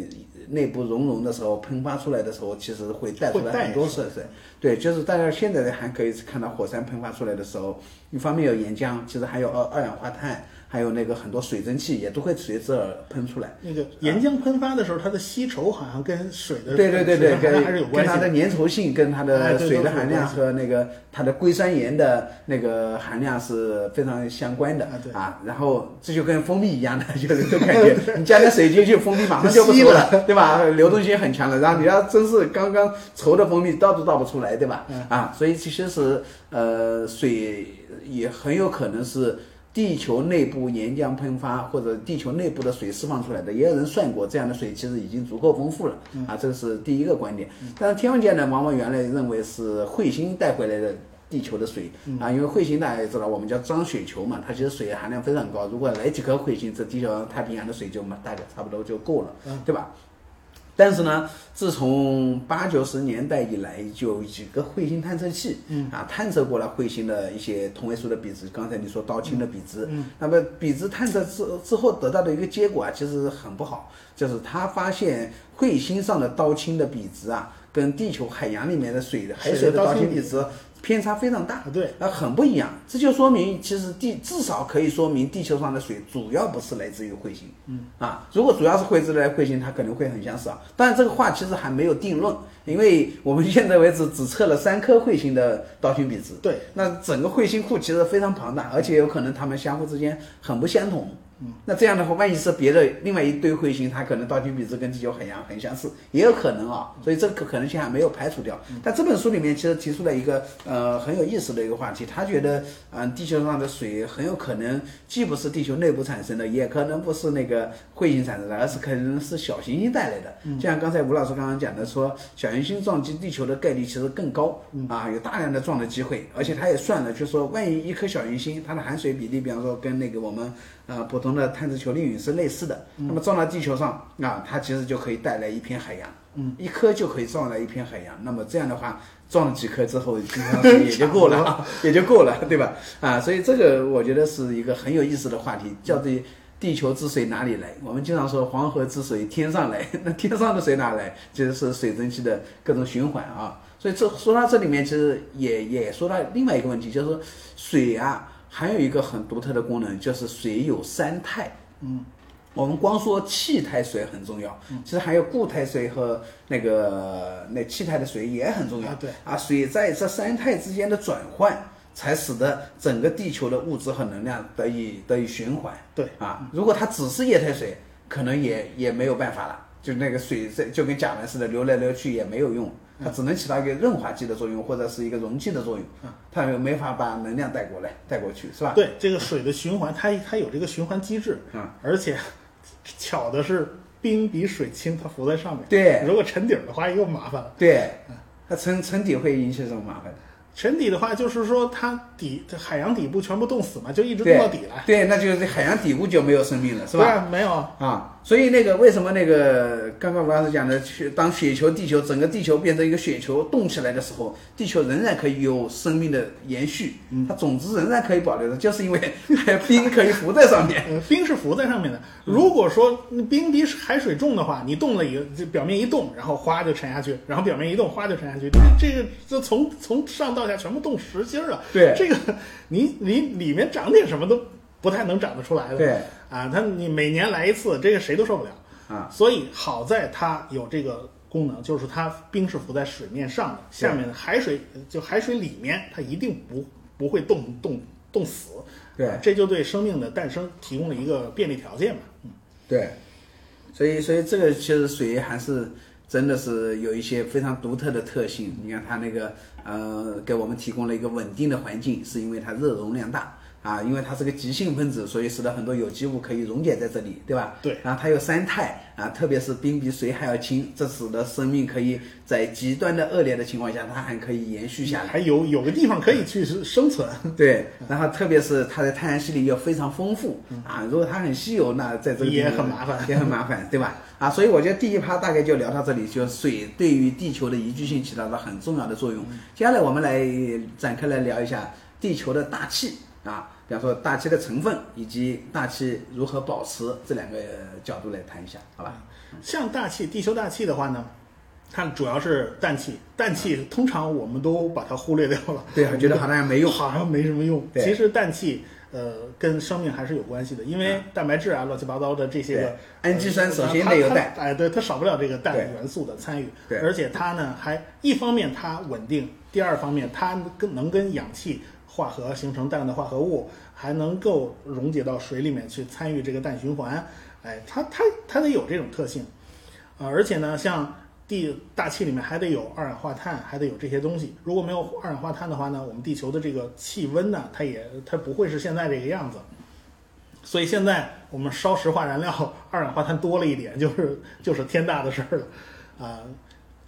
内部熔融的时候，喷发出来的时候，其实会带出来很多色水。对，就是大家现在还可以看到火山喷发出来的时候，一方面有岩浆，其实还有二二氧化碳。还有那个很多水蒸气也都会随之而喷出来。那个岩浆喷发的时候，它的吸稠好像跟水的对对对对跟还是有关系。跟它的粘稠性、跟它的水的含量和那个它的硅酸盐的那个含量是非常相关的啊。然后这就跟蜂蜜一样的，就是都感觉，你加点水进去，蜂蜜马上就不吸了，对吧？流动性很强的。然后你要真是刚刚稠的蜂蜜，倒都倒不出来，对吧？啊，所以其实是呃，水也很有可能是。地球内部岩浆喷发，或者地球内部的水释放出来的，也有人算过，这样的水其实已经足够丰富了啊，这个是第一个观点。但是天文界呢，往往原来认为是彗星带回来的地球的水啊，因为彗星大家也知道，我们叫脏雪球嘛，它其实水含量非常高，如果来几颗彗星，这地球太平洋的水就嘛大概差不多就够了，对吧？但是呢，自从八九十年代以来，就有几个彗星探测器，嗯啊，探测过了彗星的一些同位素的比值。刚才你说刀氢的比值，嗯，那么比值探测之之后得到的一个结果啊，其实很不好，就是他发现彗星上的刀氢的比值啊，跟地球海洋里面的水的海水的刀氢比值。偏差非常大，对，啊，很不一样，这就说明其实地至少可以说明地球上的水主要不是来自于彗星，嗯，啊，如果主要是来自于彗星，它可能会很相似啊。当然这个话其实还没有定论，因为我们现在为止只测了三颗彗星的道氢比值，对，那整个彗星库其实非常庞大，而且有可能它们相互之间很不相同。嗯，那这样的话，万一是别的另外一堆彗星，它可能道氢比值跟地球很洋很相似，也有可能啊。所以这个可能性还没有排除掉。但这本书里面其实提出了一个呃很有意思的一个话题，他觉得嗯地球上的水很有可能既不是地球内部产生的，也可能不是那个彗星产生的，而是可能是小行星带来的。就像刚才吴老师刚刚讲的，说小行星撞击地球的概率其实更高啊，有大量的撞的机会，而且他也算了，就说万一一颗小行星它的含水比例，比方说跟那个我们。呃，普通的碳质球粒陨是类似的，那么撞到地球上，啊，它其实就可以带来一片海洋，嗯，一颗就可以撞来一片海洋。那么这样的话，撞了几颗之后，基本上 也就够了，也就够了，对吧？啊，所以这个我觉得是一个很有意思的话题，叫做地球之水哪里来？我们经常说黄河之水天上来，那天上的水哪来？其实是水蒸气的各种循环啊。所以这说到这里面，其实也也说到另外一个问题，就是说水啊。还有一个很独特的功能，就是水有三态。嗯，我们光说气态水很重要，其实还有固态水和那个那气态的水也很重要。对啊，水在这三态之间的转换，才使得整个地球的物质和能量得以得以循环。对啊，如果它只是液态水，可能也也没有办法了，就那个水在就跟甲烷似的流来流去也没有用。它只能起到一个润滑剂的作用，或者是一个容器的作用，它又没法把能量带过来、带过去，是吧？对，这个水的循环，它它有这个循环机制，嗯，而且巧的是冰比水轻，它浮在上面。对，如果沉底儿的话又麻烦了。对，它沉沉底会引起什么麻烦？沉底的话，就是说它底海洋底部全部冻死嘛，就一直冻到底了。对，那就是海洋底部就没有生命了，是吧？没有啊。所以那个为什么那个刚刚吴老师讲的，当雪球地球整个地球变成一个雪球冻起来的时候，地球仍然可以有生命的延续，它种子仍然可以保留的，就是因为 冰可以浮在上面。冰是浮在上面的。如果说冰比海水重的话，你冻了一个，就表面一动，然后哗就沉下去，然后表面一动，哗就沉下去。这个就从从上到下全部冻实心了。对，这个你你里面长点什么都。不太能长得出来的，对啊，它你每年来一次，这个谁都受不了啊。所以好在它有这个功能，就是它冰是浮在水面上的，下面的海水就海水里面，它一定不不会冻冻冻死。对，这就对生命的诞生提供了一个便利条件嘛。嗯，对。所以，所以这个其实水还是真的是有一些非常独特的特性。你看它那个呃，给我们提供了一个稳定的环境，是因为它热容量大。啊，因为它是个极性分子，所以使得很多有机物可以溶解在这里，对吧？对。然后它有三态啊，特别是冰比水还要轻，这使得生命可以在极端的恶劣的情况下，它还可以延续下来，还有有个地方可以去生存。对。然后特别是它在太阳系里又非常丰富啊，如果它很稀有，那在这里也很麻烦，也很麻烦，对吧？啊，所以我觉得第一趴大概就聊到这里，就水对于地球的宜居性起到了很重要的作用。接下来我们来展开来聊一下地球的大气啊。比方说大气的成分以及大气如何保持这两个角度来谈一下，好吧？像大气，地球大气的话呢，它主要是氮气，氮气通常我们都把它忽略掉了，对，觉得好像没用，好像没什么用。其实氮气呃跟生命还是有关系的，因为蛋白质啊乱七八糟的这些个氨基酸首先得有氮，哎，对，它少不了这个氮元素的参与，对，而且它呢还一方面它稳定，第二方面它跟能跟氧气。化合形成氮的化合物，还能够溶解到水里面去参与这个氮循环，哎，它它它得有这种特性，啊，而且呢，像地大气里面还得有二氧化碳，还得有这些东西。如果没有二氧化碳的话呢，我们地球的这个气温呢，它也它不会是现在这个样子。所以现在我们烧石化燃料，二氧化碳多了一点，就是就是天大的事儿了，啊，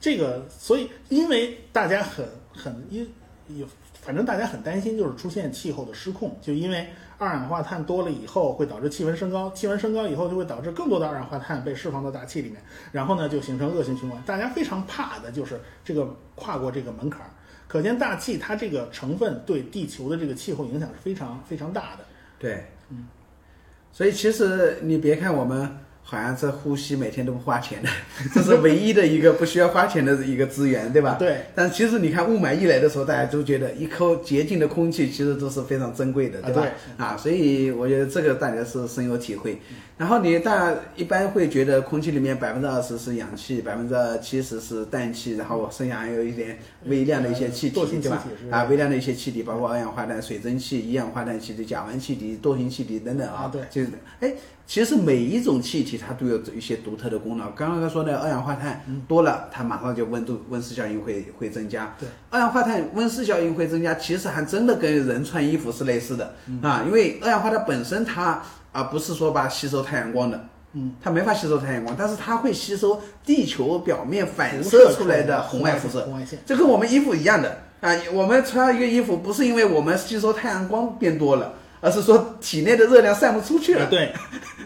这个所以因为大家很很因有。反正大家很担心，就是出现气候的失控，就因为二氧化碳多了以后，会导致气温升高，气温升高以后就会导致更多的二氧化碳被释放到大气里面，然后呢就形成恶性循环。大家非常怕的就是这个跨过这个门槛儿，可见大气它这个成分对地球的这个气候影响是非常非常大的。对，嗯，所以其实你别看我们。好像这呼吸每天都不花钱的，这是唯一的一个不需要花钱的一个资源，对吧？对。但其实你看雾霾一来的时候，大家都觉得一口洁净的空气其实都是非常珍贵的，对吧？啊，所以我觉得这个大家是深有体会。然后你大家一般会觉得空气里面百分之二十是氧气，百分之七十是氮气，然后剩下还有一点微量的一些气体，对吧？啊，微量的一些气体，包括二氧化碳、水蒸气、一氧化碳气体、甲烷气体、惰性气体等等啊。对。就是哎。其实每一种气体它都有一些独特的功能。刚刚说的二氧化碳多了，它马上就温度温室效应会会增加。对，二氧化碳温室效应会增加，其实还真的跟人穿衣服是类似的啊。因为二氧化碳本身它啊不是说把吸收太阳光的，嗯，它没法吸收太阳光，但是它会吸收地球表面反射出来的红外辐射，红外线，这跟我们衣服一样的啊。我们穿一个衣服不是因为我们吸收太阳光变多了。而是说体内的热量散不出去了，对，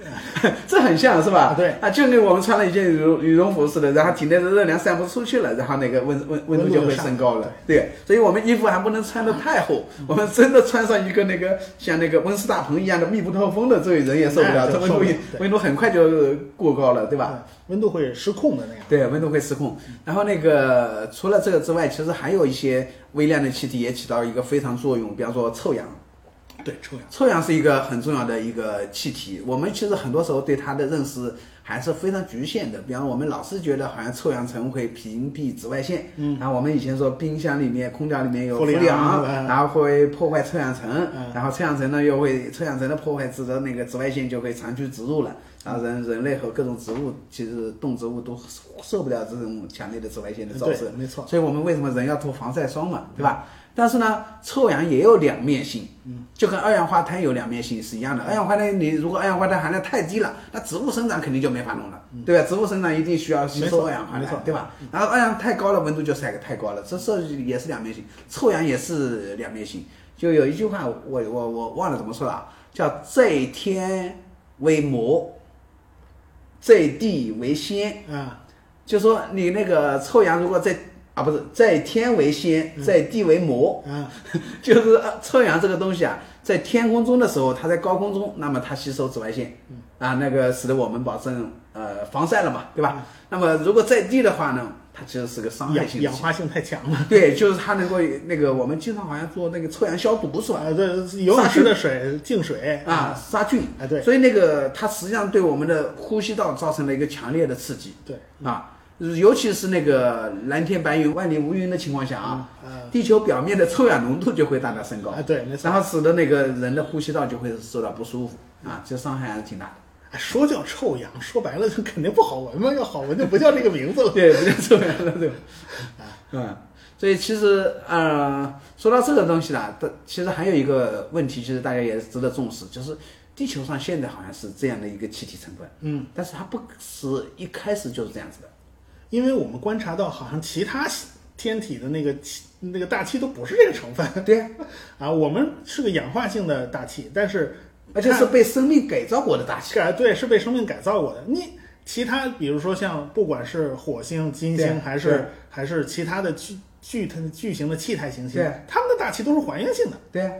这很像是吧？对，啊，就跟我们穿了一件羽绒羽绒服似的，然后体内的热量散不出去了，然后那个温温温度就会升高了。对，所以我们衣服还不能穿的太厚，我们真的穿上一个那个像那个温室大棚一样的密不透风的，这人也受不了，这温度温度很快就过高了，对吧？温度会失控的那样。对，温度会失控。然后那个除了这个之外，其实还有一些微量的气体也起到一个非常作用，比方说臭氧。对，臭氧，臭氧是一个很重要的一个气体。我们其实很多时候对它的认识还是非常局限的。比方我们老是觉得好像臭氧层会屏蔽紫外线，嗯，然后我们以前说冰箱里面、空调里面有氟利昂，然后会破坏臭氧层，然后臭氧层呢又会臭氧层的破坏，使得那个紫外线就会长驱直入了，然后人人类和各种植物，其实动植物都受不了这种强烈的紫外线的照射，没错。所以我们为什么人要涂防晒霜嘛，对吧？但是呢，臭氧也有两面性，嗯，就跟二氧化碳有两面性是一样的。二氧化碳，你如果二氧化碳含量太低了，那植物生长肯定就没法弄了，对吧？植物生长一定需要吸收二氧化碳，对吧？然后二氧太高了，温度就晒太高了，这这也是两面性。臭氧也是两面性。就有一句话，我我我忘了怎么说了，叫在天为魔，在地为仙啊。就说你那个臭氧如果在啊，不是在天为仙，在地为魔。啊，就是臭氧这个东西啊，在天空中的时候，它在高空中，那么它吸收紫外线，啊，那个使得我们保证呃防晒了嘛，对吧？那么如果在地的话呢，它其实是个伤害性，氧化性太强了。对，就是它能够那个，我们经常好像做那个臭氧消毒是吧？啊，这，游泳池的水净水啊，杀菌。啊，对。所以那个它实际上对我们的呼吸道造成了一个强烈的刺激。对，啊。尤其是那个蓝天白云、万里无云的情况下啊，地球表面的臭氧浓度就会大大升高，啊，对，然后使得那个人的呼吸道就会受到不舒服啊，这伤害还是挺大的。说叫臭氧，说白了就肯定不好闻嘛，要好闻就不叫这个名字了。对，不叫臭氧了，对吧？嗯，所以其实呃，说到这个东西啦，它其实还有一个问题，其实大家也值得重视，就是地球上现在好像是这样的一个气体成分，嗯，但是它不是一开始就是这样子的。因为我们观察到，好像其他天体的那个气、那个大气都不是这个成分。对，啊，我们是个氧化性的大气，但是而且是被生命改造过的大气。改对，是被生命改造过的。你其他，比如说像不管是火星、金星，还是还是其他的巨巨它巨型的气态行星对，它们的大气都是还原性的。对，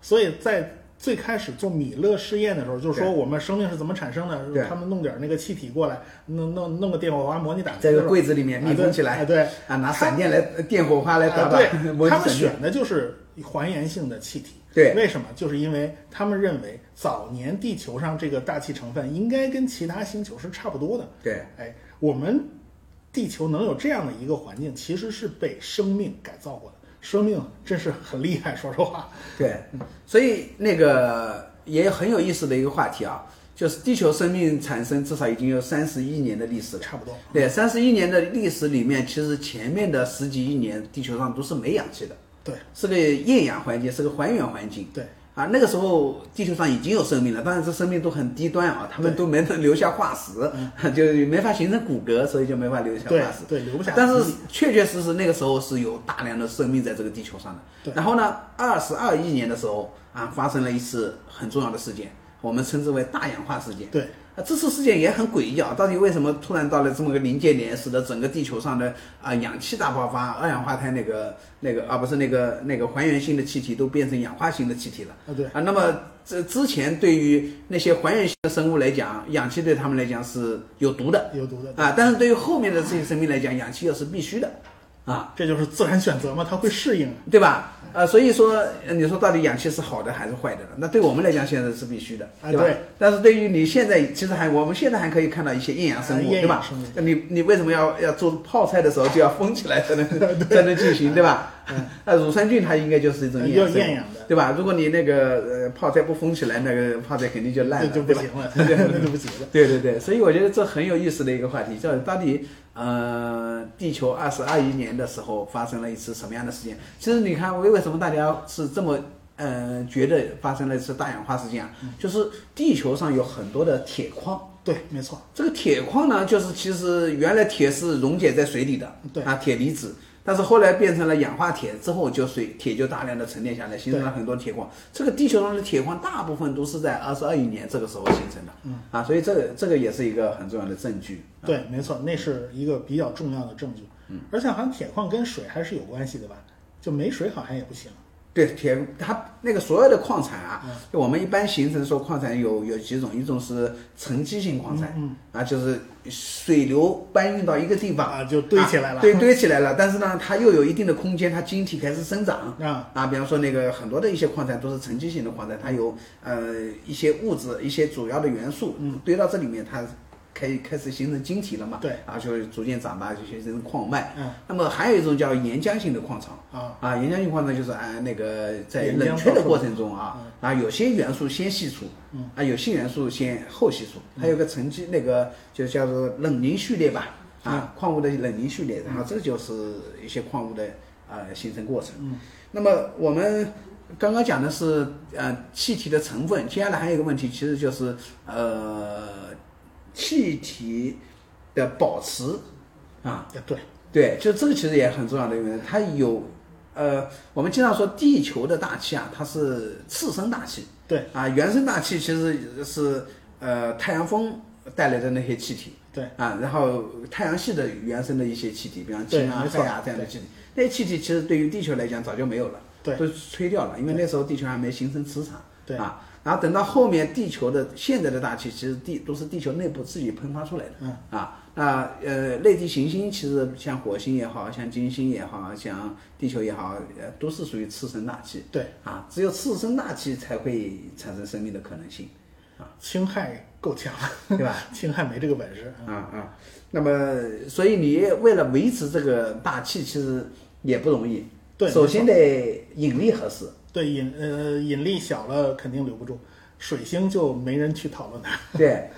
所以在最开始做米勒试验的时候，就是说我们生命是怎么产生的，他们弄点那个气体过来，弄弄弄个电火花模拟打在个柜子里面密封起来，啊对啊，拿闪电来电火花来打对，他们。选的就是还原性的气体。对为什么？就是因为他们认为早年地球上这个大气成分应该跟其他星球是差不多的。对，哎，我们地球能有这样的一个环境，其实是被生命改造过的。生命真是很厉害，说实话。对，所以那个也很有意思的一个话题啊，就是地球生命产生至少已经有三十亿年的历史了。差不多。对，三十亿年的历史里面，其实前面的十几亿年，地球上都是没氧气的，对是个厌氧环境，是个还原环境。对啊，那个时候地球上已经有生命了，当然这生命都很低端啊，他们都没能留下化石，就没法形成骨骼，所以就没法留下化石。对，留不下。但是确确实实那个时候是有大量的生命在这个地球上的。对然后呢，二十二亿年的时候啊，发生了一次很重要的事件，我们称之为大氧化事件。对啊，这次事件也很诡异啊！到底为什么突然到了这么个临界点，使得整个地球上的啊、氧气大爆发，二氧化碳那个那个啊不是那个那个还原性的气体都变成氧化性的气体了啊对啊？那么这之前对于那些还原性的生物来讲，氧气对他们来讲是有毒的有毒的啊，但是对于后面的这些生命来讲，氧气又是必须的啊。这就是自然选择嘛，它会适应。对吧？呃，所以说，呃你说到底氧气是好的还是坏的呢？那对我们来讲，现在是必须的，对吧？啊对但是对于你现在，其实还我们现在还可以看到一些厌氧生物，啊对吧你你为什么要要做泡菜的时候就要封起来才能 才能进行，对吧？那乳酸菌它应该就是一种厌氧的对吧？如果你那个呃泡菜不封起来，那个泡菜肯定就烂了，就不对吧行了，那 就不行了。对对对，所以我觉得这很有意思的一个话题，叫到底呃，地球二十二亿年的时候发生了一次什么样的事件？其实你看，为为什么大家是这么呃觉得发生了一次大氧化事件啊？就是地球上有很多的铁矿。对，没错，这个铁矿呢，就是其实原来铁是溶解在水里的，对啊，铁离子，但是后来变成了氧化铁之后，就水铁就大量的沉淀下来，形成了很多铁矿。这个地球上的铁矿大部分都是在二十二亿年这个时候形成的，嗯，啊，所以这个这个也是一个很重要的证据。啊对，没错，那是一个比较重要的证据。嗯，而且好像铁矿跟水还是有关系的吧？就没水好像也不行。对铁，它那个所有的矿产啊，就我们一般形成说矿产有有几种，一种是沉积性矿产，嗯啊，就是水流搬运到一个地方啊就堆起来了啊对，堆起来了。但是呢，它又有一定的空间，它晶体开始生长啊啊。比方说那个很多的一些矿产都是沉积性的矿产，它有呃一些物质、一些主要的元素，嗯，堆到这里面，它可以开始形成晶体了嘛？对，啊，就逐渐长大，就形成矿脉。嗯，那么还有一种叫岩浆性的矿场。啊，啊，岩浆性矿场，就是按那个在冷却的过程中啊，啊，有些元素先析出，嗯啊，有些元素先后析出，还有个沉积那个就叫做冷凝序列吧，啊，矿物的冷凝序列，然后这就是一些矿物的呃形成过程。嗯，那么我们刚刚讲的是呃气体的成分，接下来还有一个问题，其实就是呃气体的保持。啊，对，对，就这个其实也很重要的一个问题，它有，呃，我们经常说地球的大气啊，它是次生大气，对，啊，原生大气其实是呃太阳风带来的那些气体，对，啊，然后太阳系的原生的一些气体，比方氢啊、氦啊这样的气体，那些气体其实对于地球来讲早就没有了，对。都吹掉了，因为那时候地球还没形成磁场，对。啊，然后等到后面地球的现在的大气，其实地都是地球内部自己喷发出来的，嗯，啊，那呃内地行星其实像火星也好像金星也好像地球也好，呃都是属于次生大气，对，啊，只有次生大气才会产生生命的可能性，啊。氢氦够强，对吧？氢氦没这个本事。啊啊，那么所以你为了维持这个大气，其实也不容易。对首先得引力合适。对引呃引力小了肯定留不住，水星就没人去讨论它。对，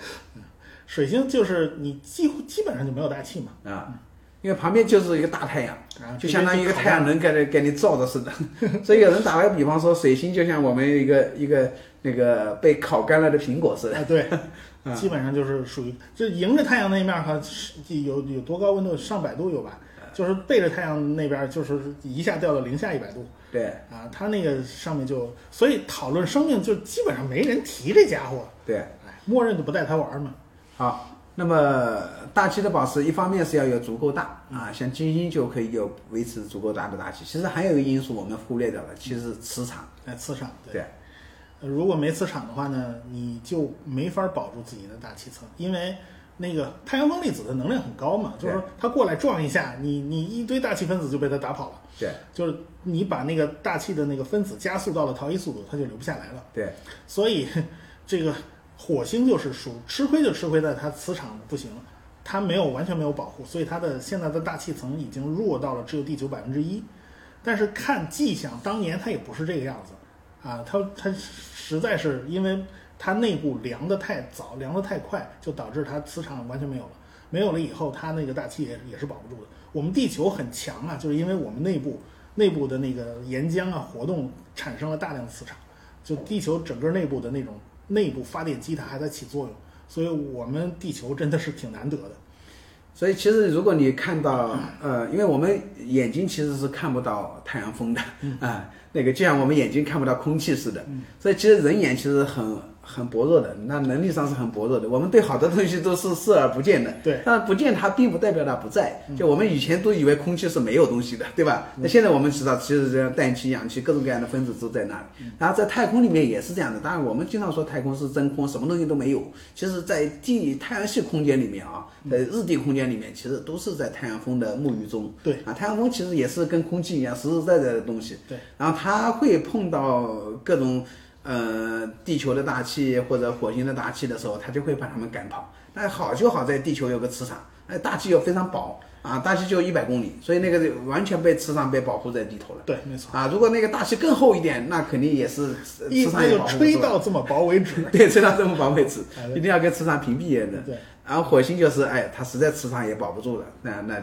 水星就是你几乎基本上就没有大气嘛，啊，因为旁边就是一个大太阳，啊，就相当于一个太阳能。能给你给你照的似的。所以有人打了个比方说，水星就像我们一个一个那个被烤干了的苹果似的。啊，对，啊基本上就是属于，就迎着太阳那一面儿哈，是有有多高温度？上百度有吧？就是背着太阳那边儿，就是一下掉到零下一百度对啊。他那个上面就，所以讨论生命就基本上没人提这家伙，对，哎，默认就不带他玩儿嘛。好，那么大气的保持，一方面是要有足够大啊，像金星就可以有维持足够大的大气。其实还有一个因素我们忽略掉了，其实是磁场。哎，磁场对。对，呃如果没磁场的话呢，你就没法保住自己的大气层，因为那个太阳风粒子的能量很高嘛，就是说它过来撞一下，你你一堆大气分子就被它打跑了，对就是你把那个大气的那个分子加速到了逃逸速度，它就留不下来了。对所以这个火星就是属吃亏就吃亏在它磁场不行，它没有完全没有保护，所以它的现在的大气层已经弱到了只有地球百分之一。但是看迹象，当年它也不是这个样子啊，它它实在是因为它内部凉得太早，凉得太快，就导致它磁场完全没有了。没有了以后，它那个大气也也是保不住的。我们地球很强啊，就是因为我们内部内部的那个岩浆啊活动产生了大量的磁场，就地球整个内部的那种内部发电机它还在起作用，所以我们地球真的是挺难得的。所以其实如果你看到，呃，因为我们眼睛其实是看不到太阳风的，啊、那个就像我们眼睛看不到空气似的，所以其实人眼其实很很薄弱的，那能力上是很薄弱的。我们对好多东西都是视而不见的，对，但不见它并不代表它不在。就我们以前都以为空气是没有东西的，对吧？那现在我们知道，其实这样氮气、氧气各种各样的分子都在那里。然后在太空里面也是这样的。当然，我们经常说太空是真空，什么东西都没有。其实，在地太阳系空间里面啊，在日地空间里面，其实都是在太阳风的沐浴中。对啊，太阳风其实也是跟空气一样实实在在的东西。对，然后它会碰到各种呃地球的大气或者火星的大气的时候，它就会把它们赶跑。那好就好在地球有个磁场，哎，大气又非常薄啊，大气就一百公里，所以那个完全被磁场被保护在地头了。对，没错，啊，如果那个大气更厚一点，那肯定也是磁场也保护不吹到这么薄为止。对，吹到这么薄为止哎，一定要跟磁场屏蔽的。对，然后火星就是，哎，它实在磁场也保不住了，那那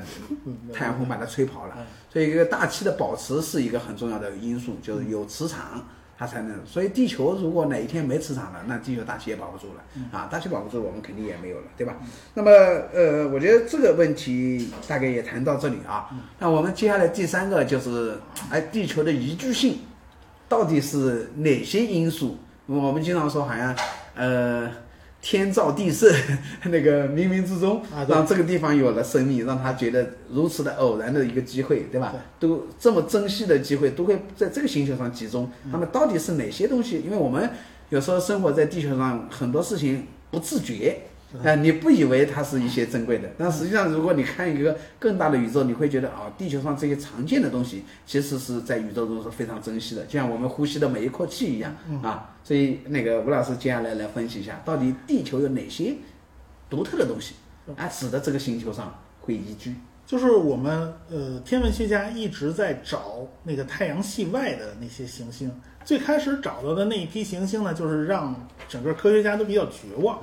嗯太阳风把它吹跑了嗯。所以一个大气的保持是一个很重要的因素，就是有磁场，它才能。所以地球如果哪一天没磁场了，那地球大气也保不住了嗯啊，大气保不住，我们肯定也没有了，对吧？那么呃，我觉得这个问题大概也谈到这里啊。嗯那我们接下来第三个就是，哎，地球的宜居性到底是哪些因素？我们经常说好像呃。天造地设，那个冥冥之中让这个地方有了生命，让他觉得如此的偶然的一个机会，对吧？都这么珍惜的机会，都会在这个星球上集中。那么到底是哪些东西？因为我们有时候生活在地球上，很多事情不自觉，啊、你不以为它是一些珍贵的，但实际上，如果你看一个更大的宇宙，你会觉得啊、地球上这些常见的东西，其实是在宇宙中是非常珍惜的，就像我们呼吸的每一口气一样啊。所以，那个吴老师接下来来分析一下，到底地球有哪些独特的东西，啊，使得这个星球上会宜居。就是我们呃天文学家一直在找那个太阳系外的那些行星。最开始找到的那一批行星呢，就是让整个科学家都比较绝望，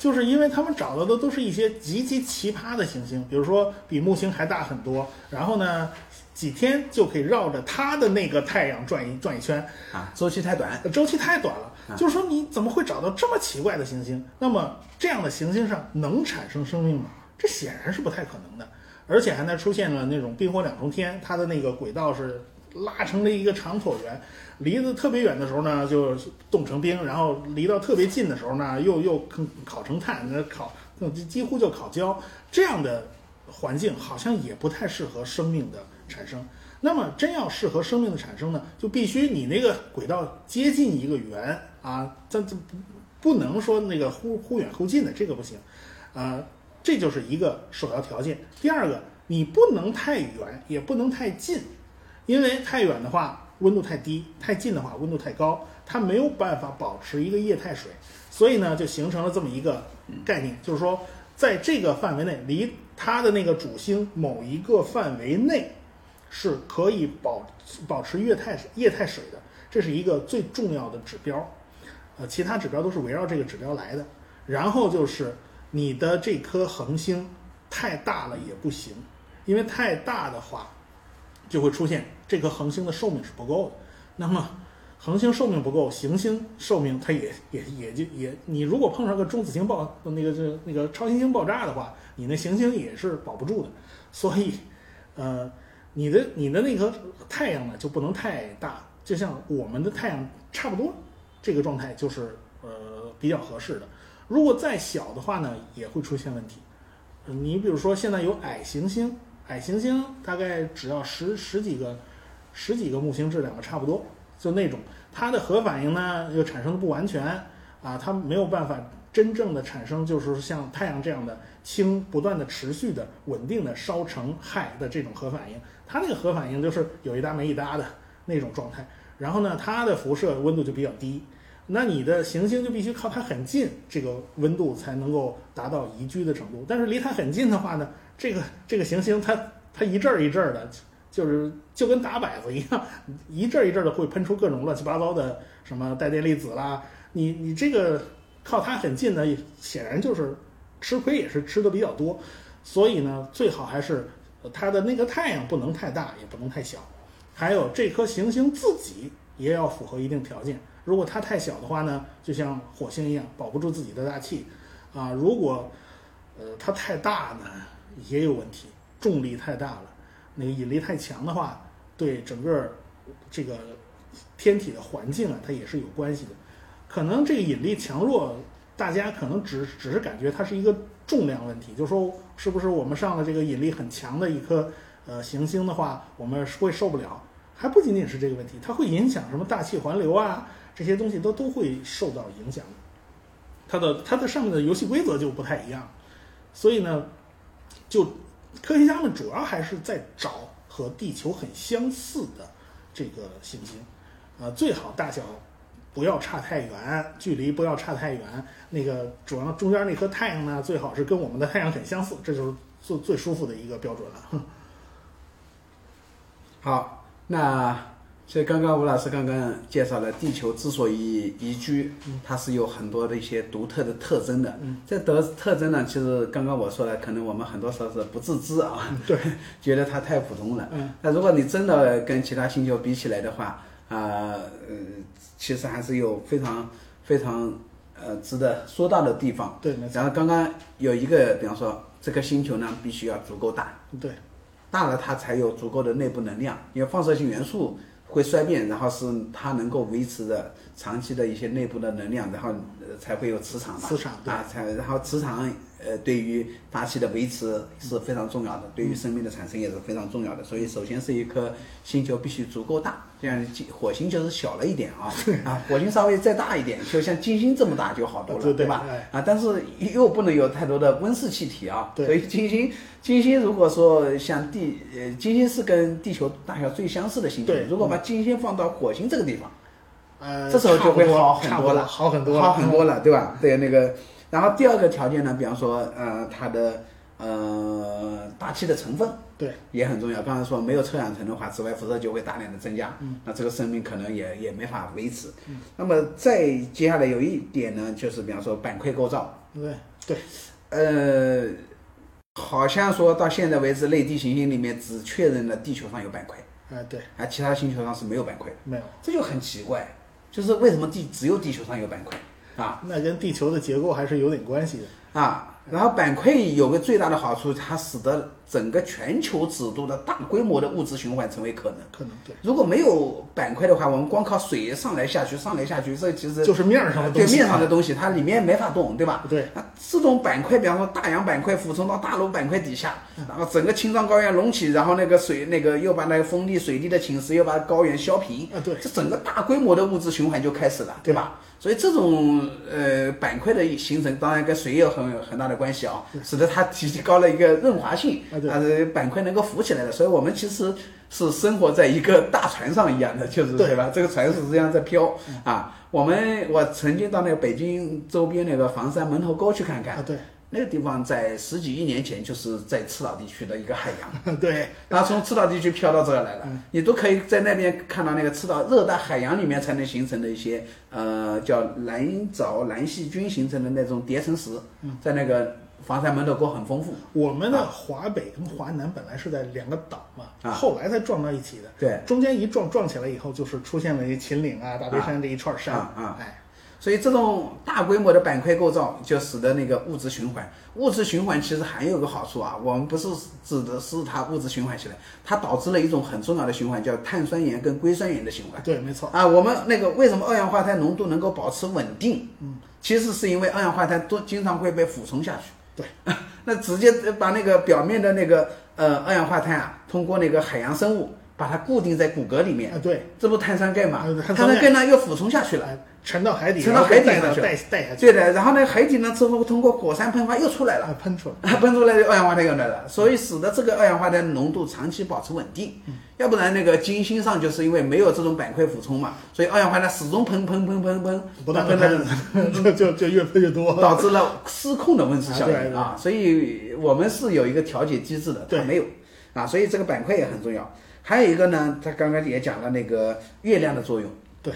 就是因为他们找到的都是一些极其奇葩的行星，比如说比木星还大很多，然后呢几天就可以绕着它的那个太阳转一转一圈，啊，周期太短，周期太短了啊。就是说你怎么会找到这么奇怪的行星？那么这样的行星上能产生生命吗？这显然是不太可能的。而且还呢出现了那种冰火两重天，它的那个轨道是拉成了一个长椭圆，离得特别远的时候呢就冻成冰，然后离到特别近的时候呢又又烤成碳，那烤那几乎就烤焦。这样的环境好像也不太适合生命的产生。那么真要适合生命的产生呢，就必须你那个轨道接近一个圆啊，这这不不能说那个忽忽远忽近的，这个不行，啊，这就是一个首要条件。第二个，你不能太远，也不能太近，因为太远的话温度太低，太近的话温度太高，它没有办法保持一个液态水，所以呢，就形成了这么一个概念，就是说，在这个范围内，离它的那个主星某一个范围内。是可以保保持液态液态水的，这是一个最重要的指标。呃，其他指标都是围绕这个指标来的。然后就是你的这颗恒星太大了也不行，因为太大的话就会出现这颗恒星的寿命是不够的。那么恒星寿命不够，行星寿命它也也也就也，你如果碰上个中子星爆那个这那个超新星爆炸的话，你那行星也是保不住的。所以，呃，你的你的那颗太阳呢就不能太大，就像我们的太阳差不多这个状态就是呃比较合适的。如果再小的话呢，也会出现问题。你比如说现在有矮行星，矮行星大概只要十十几个十几个木星质量的差不多。就那种，它的核反应呢又产生的不完全啊，它没有办法真正的产生，就是像太阳这样的氢不断的持续的稳定的烧成氦的这种核反应，它那个核反应就是有一搭没一搭的那种状态。然后呢，它的辐射温度就比较低，那你的行星就必须靠它很近，这个温度才能够达到宜居的程度。但是离它很近的话呢，这个这个行星它它一阵儿一阵儿的。就是就跟打摆子一样，一阵一阵的会喷出各种乱七八糟的什么带电粒子啦。你你这个靠它很近的，显然就是吃亏也是吃的比较多。所以呢，最好还是它的那个太阳不能太大，也不能太小。还有这颗行星自己也要符合一定条件。如果它太小的话呢，就像火星一样保不住自己的大气啊。如果呃它太大呢，也有问题，重力太大了。那个引力太强的话，对整个这个天体的环境啊，它也是有关系的。可能这个引力强弱，大家可能只只是感觉它是一个重量问题，就是说是不是我们上了这个引力很强的一颗呃行星的话，我们会受不了？还不仅仅是这个问题，它会影响什么大气环流啊，这些东西都都会受到影响。它的它的上面的游戏规则就不太一样，所以呢，就。科学家们主要还是在找和地球很相似的这个行星，呃，最好大小不要差太远，距离不要差太远。那个主要中间那颗太阳呢，最好是跟我们的太阳很相似，这就是最最舒服的一个标准了。好，那。所以刚刚吴老师刚刚介绍了地球之所以宜居，它是有很多的一些独特的特征的。这德特征呢，其实刚刚我说了，可能我们很多时候是不自知啊，对，觉得它太普通了。那如果你真的跟其他星球比起来的话，啊，呃，其实还是有非常非常呃值得说到的地方。对，然后刚刚有一个，比方说这个星球呢，必须要足够大。对，大了它才有足够的内部能量，因为放射性元素。会衰变，然后是它能够维持着长期的一些内部的能量，然后才会有磁场嘛。磁场啊，才然后磁场呃对于大气的维持是非常重要的，对于生命的产生也是非常重要的。所以首先是一颗星球必须足够大，这样火星就是小了一点啊啊，火星稍微再大一点，就像金星这么大就好多了，对吧？啊，但是又不能有太多的温室气体啊，所以金星。金星如果说像地，呃，金星是跟地球大小最相似的星球。如果把金星放到火星这个地方，呃，这时候就会好很多了，好很多，好很多了，对吧？对那个，然后第二个条件呢，比方说，呃，它的呃大气的成分，对，也很重要。刚才说没有臭氧层的话，紫外辐射就会大量的增加，嗯那这个生命可能也也没法维持。嗯那么再接下来有一点呢，就是比方说板块构造，对对，呃。好像说到现在为止，类地行星里面只确认了地球上有板块，哎对，啊其他星球上是没有板块的，没有，这就很奇怪，就是为什么地只有地球上有板块啊？那跟地球的结构还是有点关系的啊。然后板块有个最大的好处，它使得整个全球尺度的大规模的物质循环成为可能。可能对。如果没有板块的话，我们光靠水上来下去，上来下去，这其实就是面上的对面上的东西，它里面没法动，对吧？对。那这种板块，比方说大洋板块俯冲到大陆板块底下，然后整个青藏高原隆起，然后那个水那个又把那个风力、水力的侵蚀又把高原削平，啊对，这整个大规模的物质循环就开始了，对吧？所以这种呃板块的形成，当然跟水有很很大的关系啊，使得它提高了一个润滑性，啊，板块能够浮起来的。所以我们其实是生活在一个大船上一样的，就是对吧？这个船是这样在飘啊。我们我曾经到那个北京周边那个房山门头沟去看看，啊，对，那个地方在十几亿年前就是在赤道地区的一个海洋，对，然后从赤道地区飘到这儿来了，你都可以在那边看到那个赤道热带海洋里面才能形成的一些呃叫蓝藻蓝细菌形成的那种叠层石，在那个房山门头沟很丰富。我们的华北跟华南本来是在两个岛嘛，啊后来才撞到一起的。对，中间一撞撞起来以后，就是出现了一秦岭啊、大别山这一串山。啊啊哎，所以这种大规模的板块构造，就使得那个物质循环。物质循环其实还有个好处啊，我们不是指的是它物质循环起来，它导致了一种很重要的循环，叫碳酸盐跟硅酸盐的循环。对，没错。啊，我们那个为什么二氧化碳浓度能够保持稳定？嗯，其实是因为二氧化碳都经常会被俯冲下去。对，那直接把那个表面的那个呃二氧化碳啊，通过那个海洋生物把它固定在骨骼里面，啊，对，这不碳酸钙嘛呃？碳碳酸钙呢又俯冲下去了。哎，沉到海底，沉到海底上去了带带下去，对的，然后呢，海底呢之后通过火山喷发又出来了。啊，喷出来。喷出来的二氧化碳又来了，所以使得这个二氧化碳浓度长期保持稳定。要不然那个金星上就是因为没有这种板块俯冲嘛，所以二氧化碳始终喷喷喷 喷喷，不断的喷，就就就越喷越多。导致了失控的温室效啊对对应啊。所以我们是有一个调节机制的，它没有啊，所以这个板块也很重要。还有一个呢，他刚刚也讲了那个月亮的作用。对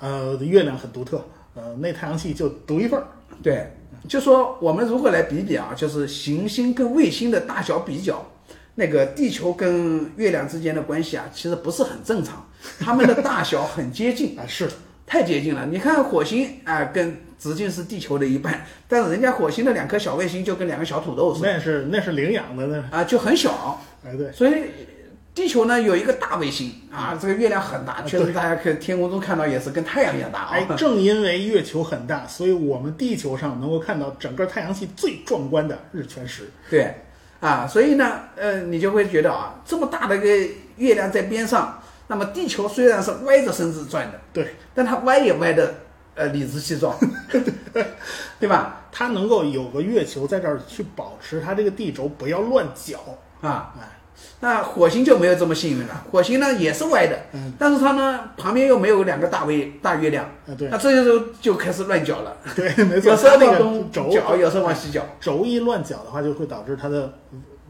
呃，月亮很独特，呃，那太阳系就独一份儿。对，就说我们如果来比比啊，就是行星跟卫星的大小比较，那个地球跟月亮之间的关系啊，其实不是很正常，它们的大小很接近，啊，是，太接近了。你看火星啊，跟直径是地球的一半，但是人家火星的两颗小卫星就跟两个小土豆似的那是那是领养的那，啊，就很小。哎对，所以地球呢有一个大卫星啊，这个月亮很大，确实大家可以天空中看到也是跟太阳一样大啊。哎，正因为月球很大，所以我们地球上能够看到整个太阳系最壮观的日全食。对，啊，所以呢，呃，你就会觉得啊，这么大的一个月亮在边上，那么地球虽然是歪着身子转的，对，但它歪也歪的呃理直气壮，对吧？它能够有个月球在这儿去保持它这个地轴不要乱搅。啊，哎，那火星就没有这么幸运了，火星呢也是歪的，嗯但是它呢旁边又没有两个大卫大月亮，啊对那这时候就开始乱搅了，对，没错，有时候往东轴搅，有时候往西搅，轴一乱搅的话，就会导致它的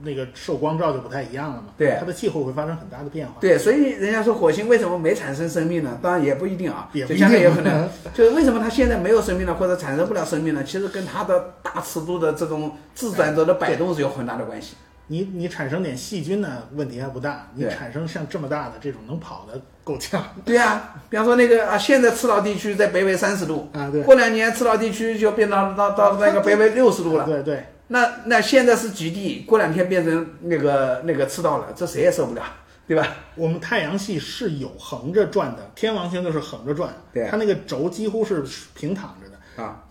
那个受光照就不太一样了嘛。对它的气候会发生很大的变化。对，所以人家说火星为什么没产生生命呢？当然也不一定啊，就也不一定将来有可能，就是为什么它现在没有生命呢，或者产生不了生命呢？其实跟它的大尺度的这种自转轴的摆动是有很大的关系。你你产生点细菌呢，问题还不大。你产生像这么大的这种能跑的够呛对啊，比方说那个啊，现在赤道地区在北纬三十度，啊，对，过两年赤道地区就变到到到那个北纬六十度了。对对，那那现在是极地，过两天变成那个那个赤道了，这谁也受不了，对吧？我们太阳系是有横着转的，天王星就是横着转，对它那个轴几乎是平躺着的。啊，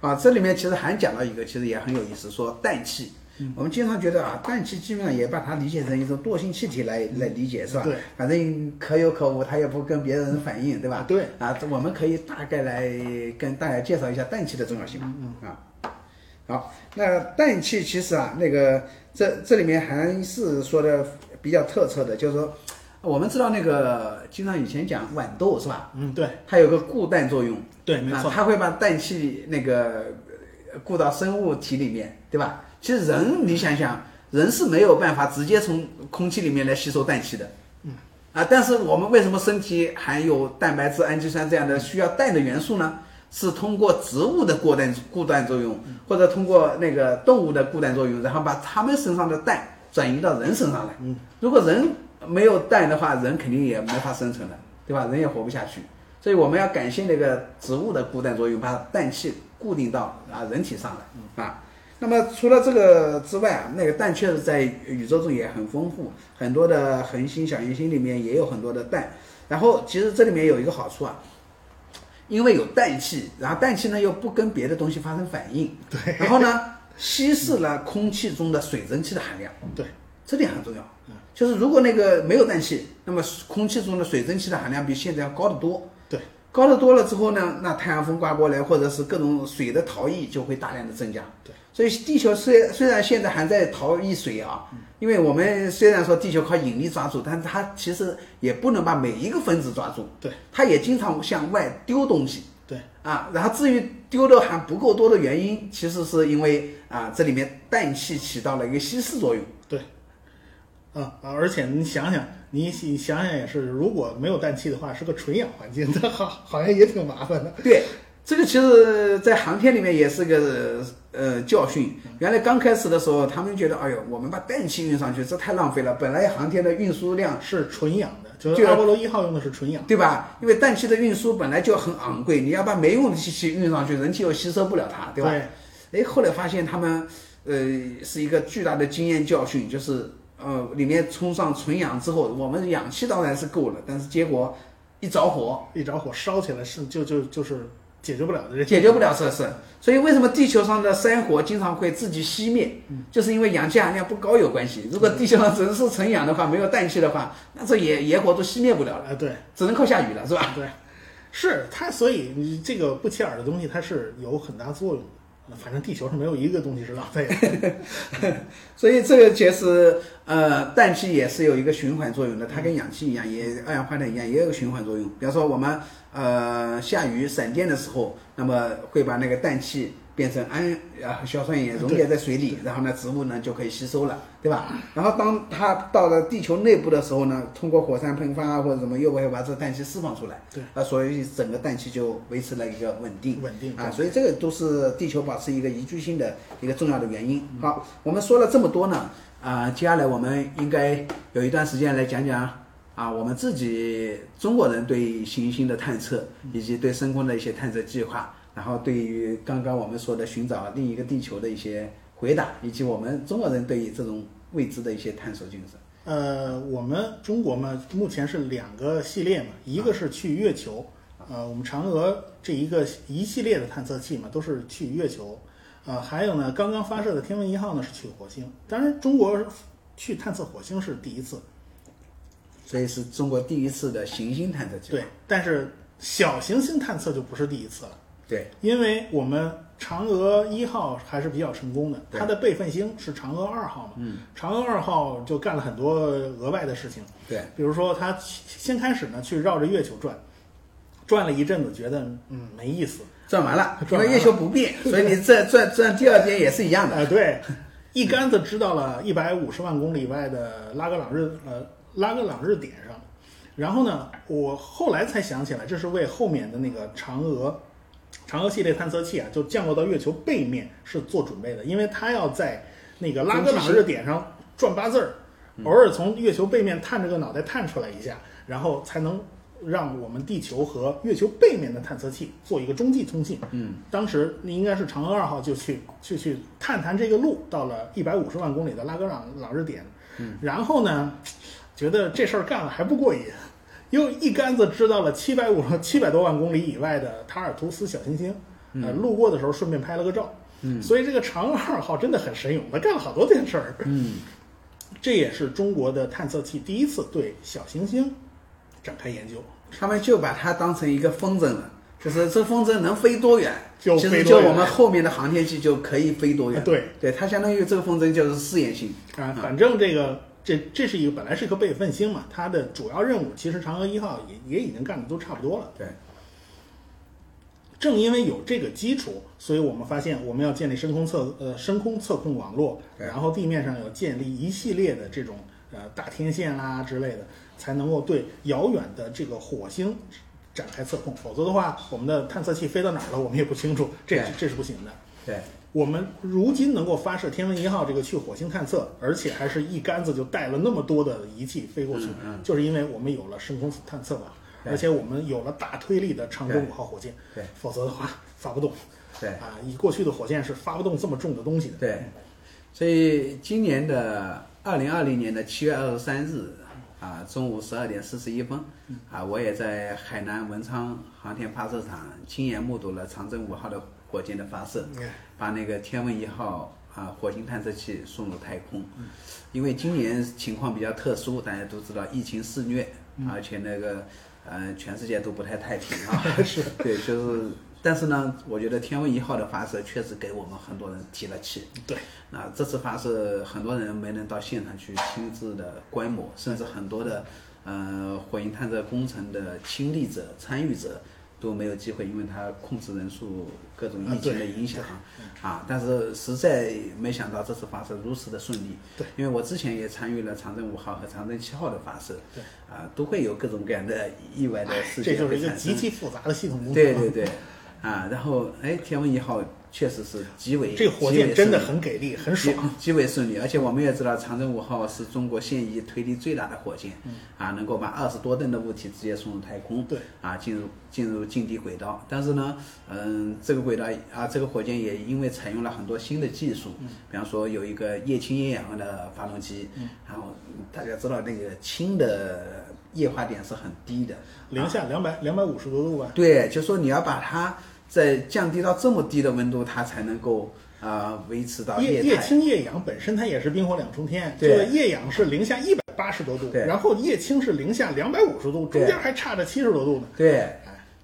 啊，这里面其实还讲到一个，其实也很有意思，说氮气。我们经常觉得啊，氮气基本上也把它理解成一种惰性气体来来理解，是吧？对，反正可有可无，它也不跟别人反应，对吧？对。啊，我们可以大概来跟大家介绍一下氮气的重要性嘛。嗯啊，好，那氮气其实啊，那个这这里面还是说的比较特色的，就是说，我们知道那个经常以前讲豌豆是吧？嗯，对它有个固氮作用。对，没错，啊它会把氮气那个呃固到生物体里面，对吧？其实人，你想想，人是没有办法直接从空气里面来吸收氮气的。嗯。啊，但是我们为什么身体含有蛋白质、氨基酸这样的需要氮的元素呢？是通过植物的过氮固氮作用，或者通过那个动物的固氮作用，然后把它们身上的氮转移到人身上来。嗯。如果人没有氮的话，人肯定也没法生存了，对吧？人也活不下去。所以我们要感谢那个植物的固氮作用，把氮气固定到啊人体上来啊。那么除了这个之外啊，那个氮确实在宇宙中也很丰富，很多的恒星、小行星里面也有很多的氮。然后其实这里面有一个好处啊，因为有氮气，然后氮气呢又不跟别的东西发生反应，对，然后呢稀释了空气中的水蒸气的含量，对，这点很重要。就是如果那个没有氮气，那么空气中的水蒸气的含量比现在要高得多。对，高得多了之后呢，那太阳风刮过来，或者是各种水的逃逸就会大量的增加。对，所以地球虽虽然现在还在逃逸水啊，因为我们虽然说地球靠引力抓住，但是它其实也不能把每一个分子抓住。对，它也经常向外丢东西。对啊，然后至于丢的还不够多的原因，其实是因为啊这里面氮气起到了一个稀释作用。对，啊啊，而且你想想，你你想想也是，如果没有氮气的话，是个纯氧环境，这好好像也挺麻烦的。对，这个其实，在航天里面也是个呃教训。原来刚开始的时候，他们觉得，哎呦，我们把氮气运上去，这太浪费了。本来航天的运输量是纯氧的，就是阿波罗一号用的是纯氧，对吧？因为氮气的运输本来就很昂贵，你要把没用的气气运上去，人体又吸收不了它，对吧？哎，后来发现他们呃是一个巨大的经验教训，就是呃里面充上纯氧之后，我们氧气当然是够了，但是结果一着火，一着火烧起来是就就就是解决不了的，解决不了这事。所以为什么地球上的山火经常会自己熄灭？就是因为氧气含量不高有关系。如果地球上只是纯氧的话，没有氮气的话，那这野野火都熄灭不了了。哎，对，只能靠下雨了，是吧？对，是它，所以你这个不起眼的东西，它是有很大作用。反正地球上没有一个东西是浪费的，所以这个其实呃，氮气也是有一个循环作用的，它跟氧气一样，也二氧化碳一样，也有个循环作用。比方说我们呃下雨闪电的时候，那么会把那个氮气。变成氨啊硝酸盐溶解在水里，然后呢植物呢就可以吸收了，对吧？然后当它到了地球内部的时候呢，通过火山喷发啊或者什么，又会把这氮气释放出来。对，啊，所以整个氮气就维持了一个稳定。稳定啊，所以这个都是地球保持一个宜居性的一个重要的原因。好，我们说了这么多呢，啊，接下来我们应该有一段时间来讲讲啊，我们自己中国人对行星的探测以及对深空的一些探测计划。然后对于刚刚我们说的寻找另一个地球的一些回答，以及我们中国人对于这种未知的一些探索精神。呃，我们中国嘛，目前是两个系列嘛，一个是去月球，呃，我们嫦娥这一个一系列的探测器嘛，都是去月球。呃，还有呢，刚刚发射的天问一号呢是去火星。当然，中国去探测火星是第一次，所以是中国第一次的行星探测器。对，但是小行星探测就不是第一次了。对，因为我们嫦娥一号还是比较成功的，它的备份星是嫦娥二号嘛。嗯，嫦娥二号就干了很多额外的事情。对，比如说它先开始呢去绕着月球转，转了一阵子，觉得嗯没意思，转完了，因为月球不变，所以你再转转第二遍也是一样的。啊，对，一竿子支到了一百五十万公里外的拉格朗日呃拉格朗日点上，然后呢，我后来才想起来，这是为后面的那个嫦娥。嫦娥系列探测器啊，就降落到月球背面是做准备的，因为它要在那个拉格朗日点上转八字儿，偶尔从月球背面探着个脑袋探出来一下，然后才能让我们地球和月球背面的探测器做一个中继通信。嗯，当时那应该是嫦娥二号就去去去探探这个路，到了一百五十万公里的拉格朗朗日点，嗯，然后呢，觉得这事儿干了还不过瘾。又一竿子支到了七百五七百多万公里以外的塔尔图斯小行星，呃，路过的时候顺便拍了个照。嗯，所以这个嫦娥二号真的很神勇，它干了好多件事儿。嗯，这也是中国的探测器第一次对小行星展开研究。他们就把它当成一个风筝了，就是这风筝能飞多远，就其实就我们后面的航天器就可以飞多远。对，对，它相当于这个风筝就是试验性啊，反正这个。这这是一个本来是一个备份星嘛，它的主要任务其实嫦娥一号也也已经干的都差不多了。对，正因为有这个基础，所以我们发现我们要建立深空测呃深空测控网络，然后地面上要建立一系列的这种呃大天线啦之类的，才能够对遥远的这个火星展开测控。否则的话，我们的探测器飞到哪儿了，我们也不清楚，这这是不行的。对。我们如今能够发射天文一号这个去火星探测，而且还是一竿子就带了那么多的仪器飞过去，就是因为我们有了深空探测嘛，而且我们有了大推力的长征五号火箭，对，否则的话发不动，对。啊，以过去的火箭是发不动这么重的东西的，对，所以今年的二零二零年的七月二十三日啊，中午十二点四十一分啊，我也在海南文昌航天发射场亲眼目睹了长征五号的。火箭的发射，把那个天问一号啊火星探测器送入太空。因为今年情况比较特殊，大家都知道疫情肆虐，而且那个呃全世界都不太太平啊。是，对，就是，但是呢，我觉得天问一号的发射确实给我们很多人提了气。对，那这次发射很多人没能到现场去亲自的观摩，甚至很多的呃火星探测工程的亲历者、参与者。都没有机会，因为它控制人数各种啊疫情的影响啊。但是实在没想到这次发射如此的顺利。对，因为我之前也参与了长征五号和长征七号的发射。对，啊，都会有各种各样的意外的事这件就是一个极。其复杂的系统工程。对对对，啊，然后哎，天问一号确实是极为这个火箭真的很给力，很爽。极为顺利，而且我们也知道长征五号是中国现役推力最大的火箭，啊，能够把二十多吨的物体直接送入太空，对，啊，进入进入近地轨道。但是呢，嗯，这个轨道啊，这个火箭也因为采用了很多新的技术，比方说有一个液氢液氧的发动机，然后大家知道那个氢的液化点是很低的，零下两百两百五十多度吧。对，就说你要把它在降低到这么低的温度，它才能够啊、维持到液液氢液氧本身它也是冰火两重天，这对个液氧是零下一百八十多度，对。然后液氢是零下两百五十度，中间还差着七十多度呢。对，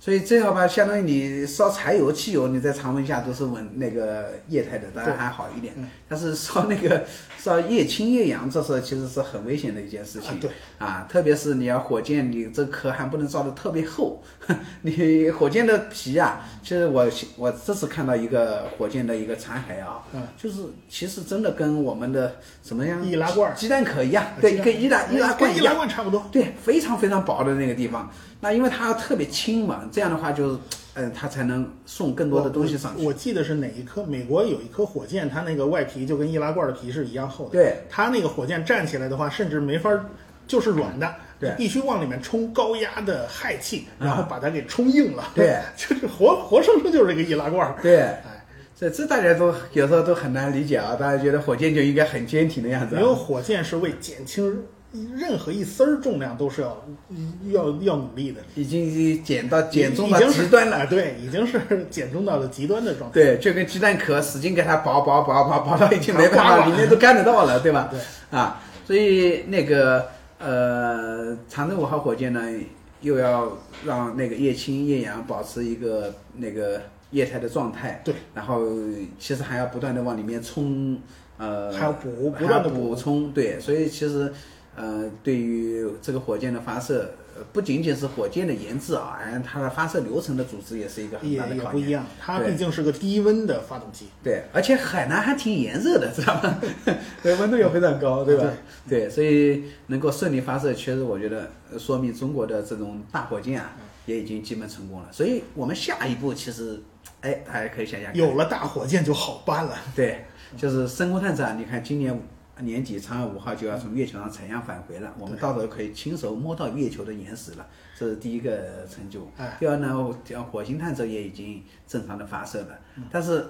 所以这样吧，相当于你烧柴油、汽油，你在常温下都是稳那个液态的，当然还好一点。嗯。但是烧那个烧液氢液氧，这时候其实是很危险的一件事情。啊对。啊，特别是你要火箭，你这壳还不能烧的特别厚，你火箭的皮啊，其实我我这次看到一个火箭的一个残骸啊，嗯就是其实真的跟我们的什么样易拉罐儿鸡蛋壳一样，对，跟易拉易拉罐跟易拉一样。罐差不多。对，非常非常薄的那个地方。那因为它特别轻嘛，这样的话就是，嗯、它才能送更多的东西上去。我记得是哪一颗？美国有一颗火箭，它那个外皮就跟易拉罐的皮是一样厚的。对，它那个火箭站起来的话，甚至没法儿，就是软的。对必须往里面冲高压的氦气，啊然后把它给冲硬了。对，就是活活生生就是这个易拉罐儿。对，哎，这这大家都有时候都很难理解啊。大家觉得火箭就应该很坚挺的样子、因为啊。火箭是为减轻任何一丝儿重量都是要要要努力的，已经减到减重到已经极端了。哎对，已经是减重到了极端的状态。对，就跟鸡蛋壳使劲给它薄薄薄薄薄到 已经没办法，里面都干得到了，对吧？对，啊，所以那个呃，长征五号火箭呢，又要让那个液氢液氧保持一个那个液态的状态，对，然后其实还要不断的往里面充，呃，还要补不断的补充，对，所以其实呃，对于这个火箭的发射，呃不仅仅是火箭的研制啊，而它的发射流程的组织也是一个很大的考验。也不一样，它毕竟是个低温的发动机。对，而且海南还挺炎热的，知道吗？对，温度也非常高，对吧？对，所以能够顺利发射，确实我觉得呃说明中国的这种大火箭啊，也已经基本成功了。所以我们下一步其实，哎，大家可以想想，有了大火箭就好办了。对，就是深空探测啊，你看今年年底嫦娥五号就要从月球上采样返回了，我们到时候可以亲手摸到月球的岩石了，这是第一个成就。哎第二呢，像火星探测也已经正常的发射了，嗯但是，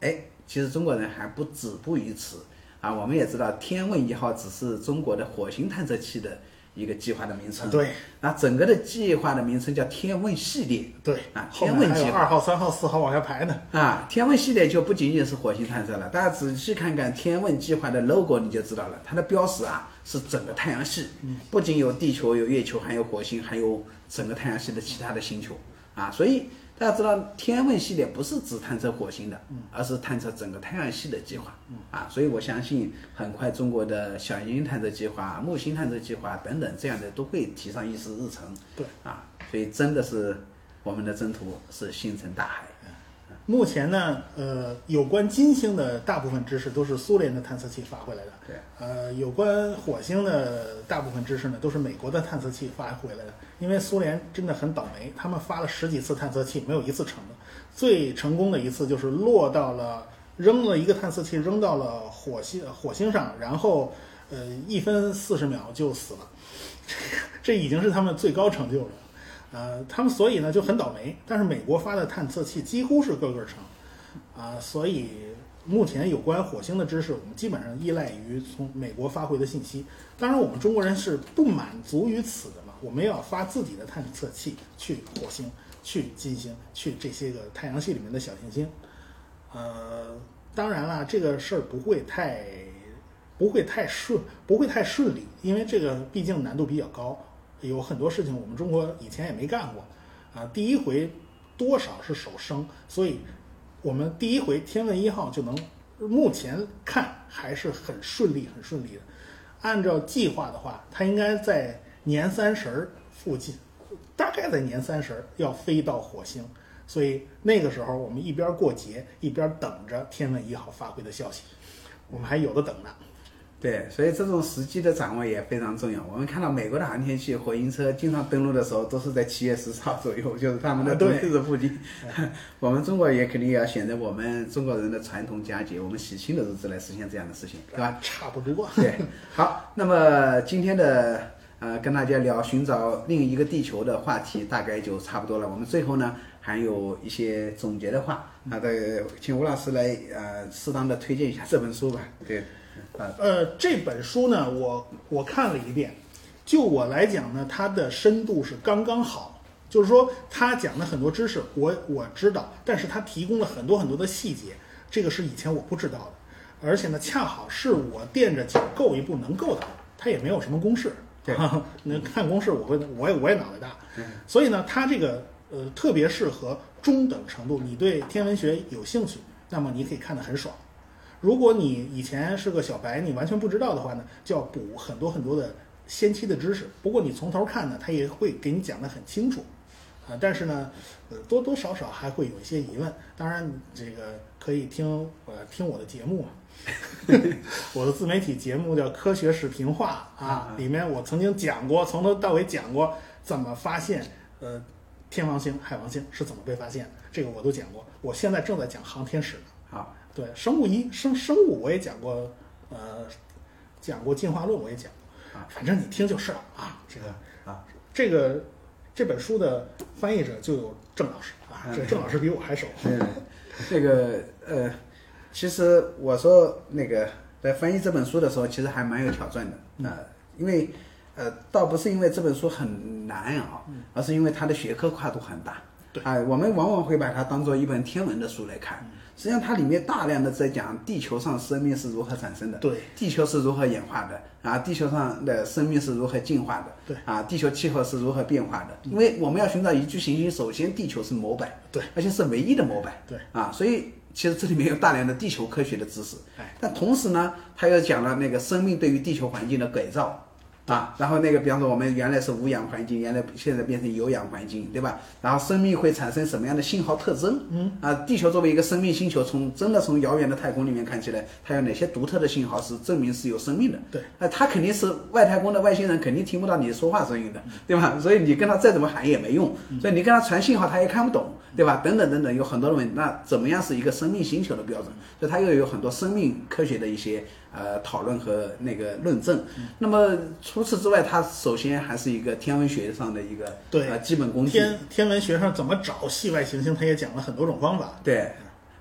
哎，其实中国人还不止步于此啊。我们也知道，天问一号只是中国的火星探测器的一个计划的名称。对，那整个的计划的名称叫天问系列。对啊天问计划二号、三号、四号往下排呢。啊，天问系列就不仅仅是火星探测了，大家仔细看看天问计划的 logo 你就知道了，它的标识啊是整个太阳系，不仅有地球、有月球，还有火星，还有整个太阳系的其他的星球啊，所以大家知道天问系列不是只探测火星的，而是探测整个太阳系的计划。啊，所以我相信很快中国的小行星探测计划、木星探测计划等等这样的都会提上议事日程，对。啊，所以真的是我们的征途是星辰大海。目前呢，呃，有关金星的大部分知识都是苏联的探测器发回来的。对，呃，有关火星的大部分知识呢，都是美国的探测器发回来的。因为苏联真的很倒霉，他们发了十几次探测器，没有一次成的。最成功的一次就是落到了扔了一个探测器扔到了火星火星上，然后呃一分四十秒就死了。这已经是他们最高成就了。呃，他们所以呢就很倒霉，但是美国发的探测器几乎是个个成，啊、所以目前有关火星的知识，我们基本上依赖于从美国发回的信息。当然，我们中国人是不满足于此的嘛，我们要发自己的探测器去火星、去金星、去这些个太阳系里面的小行星。呃，当然啦，这个事儿不会太不会太顺，不会太顺利，因为这个毕竟难度比较高，有很多事情我们中国以前也没干过，啊，第一回多少是首生，所以我们第一回天问一号就能，目前看还是很顺利，很顺利的。按照计划的话，它应该在年三十儿附近大概在年三十儿要飞到火星，所以那个时候我们一边过节一边等着天问一号发回的消息，我们还有的等呢。对，所以这种时机的掌握也非常重要。我们看到美国的航天器火星车经常登陆的时候，都是在七月十四号左右，就是他们的登陆日附近。我们中国也肯定也要选择我们中国人的传统佳节，我们喜庆的日子来实现这样的事情，对吧？差不多。对，好，那么今天的呃跟大家聊寻找另一个地球的话题，大概就差不多了。我们最后呢还有一些总结的话，那再请吴老师来呃适当的推荐一下这本书吧。对。呃，这本书呢，我我看了一遍，就我来讲呢，它的深度是刚刚好，就是说他讲的很多知识我我知道，但是他提供了很多很多的细节，这个是以前我不知道的，而且呢，恰好是我垫着脚够一步能够的，他也没有什么公式，对，那看公式我会我也我也脑袋大，所以呢，他这个呃特别适合中等程度，你对天文学有兴趣，那么你可以看得很爽。如果你以前是个小白，你完全不知道的话呢，就要补很多很多的先期的知识。不过你从头看呢，他也会给你讲得很清楚，啊，但是呢，呃，多多少少还会有一些疑问。当然，这个可以听呃听我的节目，我的自媒体节目叫《科学视频化》啊，里面我曾经讲过，从头到尾讲过怎么发现呃天王星、海王星是怎么被发现，这个我都讲过。我现在正在讲航天史呢。好。对生物一生生物我也讲过，呃，讲过进化论我也讲过，啊，反正你听就是了啊。这个啊，这个这本书的翻译者就有郑老师啊，这郑老师比我还熟。嗯，这个呃，其实我说那个在翻译这本书的时候，其实还蛮有挑战的啊，因为呃，倒不是因为这本书很难啊，而是因为它的学科跨度很大。对啊，我们往往会把它当做一本天文的书来看。实际上，它里面大量的在讲地球上生命是如何产生的，对，地球是如何演化的，啊，地球上的生命是如何进化的，对，啊，地球气候是如何变化的。因为我们要寻找宜居行星，首先地球是模板，对，而且是唯一的模板，对，啊，所以其实这里面有大量的地球科学的知识，哎，但同时呢，它又讲了那个生命对于地球环境的改造。啊，然后那个，比方说我们原来是无氧环境，原来现在变成有氧环境，对吧？然后生命会产生什么样的信号特征？嗯，啊，地球作为一个生命星球，从真的从遥远的太空里面看起来，它有哪些独特的信号是证明是有生命的？对，那它肯定是外太空的外星人，肯定听不到你说话声音的，对吧？所以你跟他再怎么喊也没用，所以你跟他传信号他也看不懂，对吧？等等等等，有很多的问题。那怎么样是一个生命星球的标准？所以它又有很多生命科学的一些。呃，讨论和那个论证。那么除此之外，它首先还是一个天文学上的一个对呃基本工具。天天文学上怎么找系外行星，它也讲了很多种方法。对。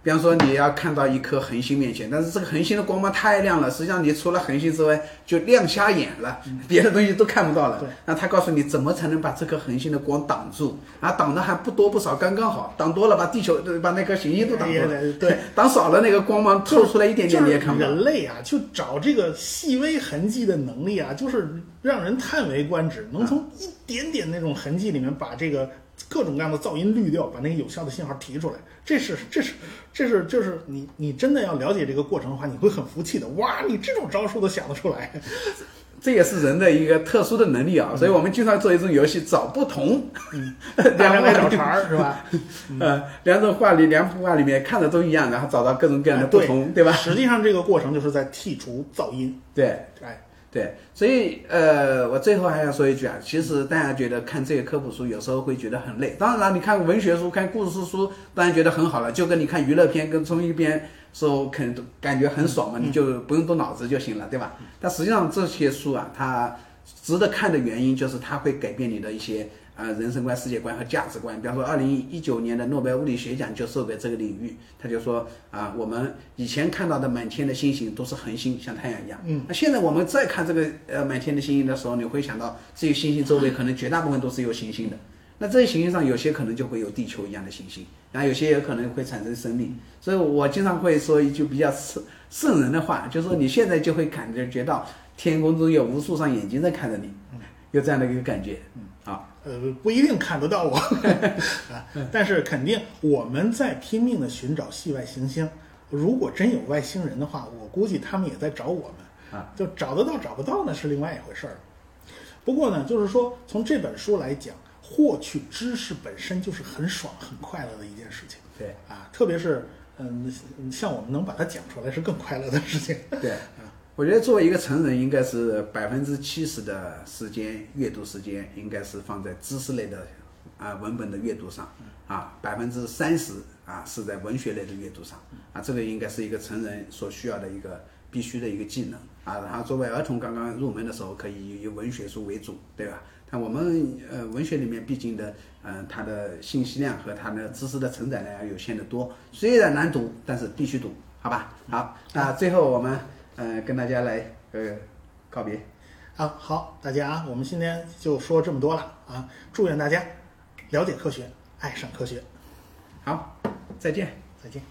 比方说，你要看到一颗恒星面前，但是这个恒星的光芒太亮了，实际上你除了恒星之外就亮瞎眼了，别的东西都看不到了。那他告诉你怎么才能把这颗恒星的光挡住，啊，挡的还不多不少，刚刚好，挡多了把地球把那颗行星都挡住了。对，挡少了那个光芒透出来一点点你也看不到。人类啊，就找这个细微痕迹的能力啊，就是让人叹为观止，能从一点点那种痕迹里面把这个。各种各样的噪音滤掉，把那个有效的信号提出来，这是这是这是就是你你真的要了解这个过程的话，你会很服气的。哇，你这种招数都想得出来，这也是人的一个特殊的能力啊。所以我们经常做一种游戏，找不同，嗯两个找茬儿是吧？呃，两种话里两幅画里面看着都一样，然后找到各种各样的不同，对吧？实际上这个过程就是在剔除噪音。对，哎。对，所以呃，我最后还想说一句啊，其实大家觉得看这些科普书有时候会觉得很累。当然了，你看文学书、看故事书，当然觉得很好了，就跟你看娱乐片、跟综艺片时候，肯感觉很爽嘛，你就不用动脑子就行了，对吧？但实际上这些书啊，它值得看的原因就是它会改变你的一些。啊，人生观、世界观和价值观。比方说，二零一九年的诺贝尔物理学奖就授给这个领域。他就说啊，我们以前看到的满天的星星都是恒星，像太阳一样。嗯。那现在我们再看这个呃满天的星星的时候，你会想到这些星星周围可能绝大部分都是有行星的。那这些行星上有些可能就会有地球一样的行星，然后有些也可能会产生生命。所以我经常会说一句比较圣圣人的话，就是说你现在就会感觉觉到天空中有无数双眼睛在看着你，有这样的一个感觉。嗯。好。呃，不一定看得到我，啊，但是肯定我们在拼命的寻找系外行星。如果真有外星人的话，我估计他们也在找我们啊。就找得到找不到呢是另外一回事儿。不过呢，就是说从这本书来讲，获取知识本身就是很爽、很快乐的一件事情。对啊，特别是嗯，像我们能把它讲出来，是更快乐的事情。对，我觉得作为一个成人，应该是百分之七十的时间阅读时间应该是放在知识类的啊文本的阅读上，啊，百分之三十啊是在文学类的阅读上，啊，这个应该是一个成人所需要的一个必须的一个技能啊。然后作为儿童刚刚入门的时候，可以以文学书为主，对吧？但我们呃文学里面毕竟的嗯、它的信息量和它的知识的承载量要有限的多，虽然难读，但是必须读，好吧？好，那最后我们呃跟大家来呃告别。啊，好，大家啊，我们今天就说这么多了啊！祝愿大家了解科学，爱上科学。好，再见。再见。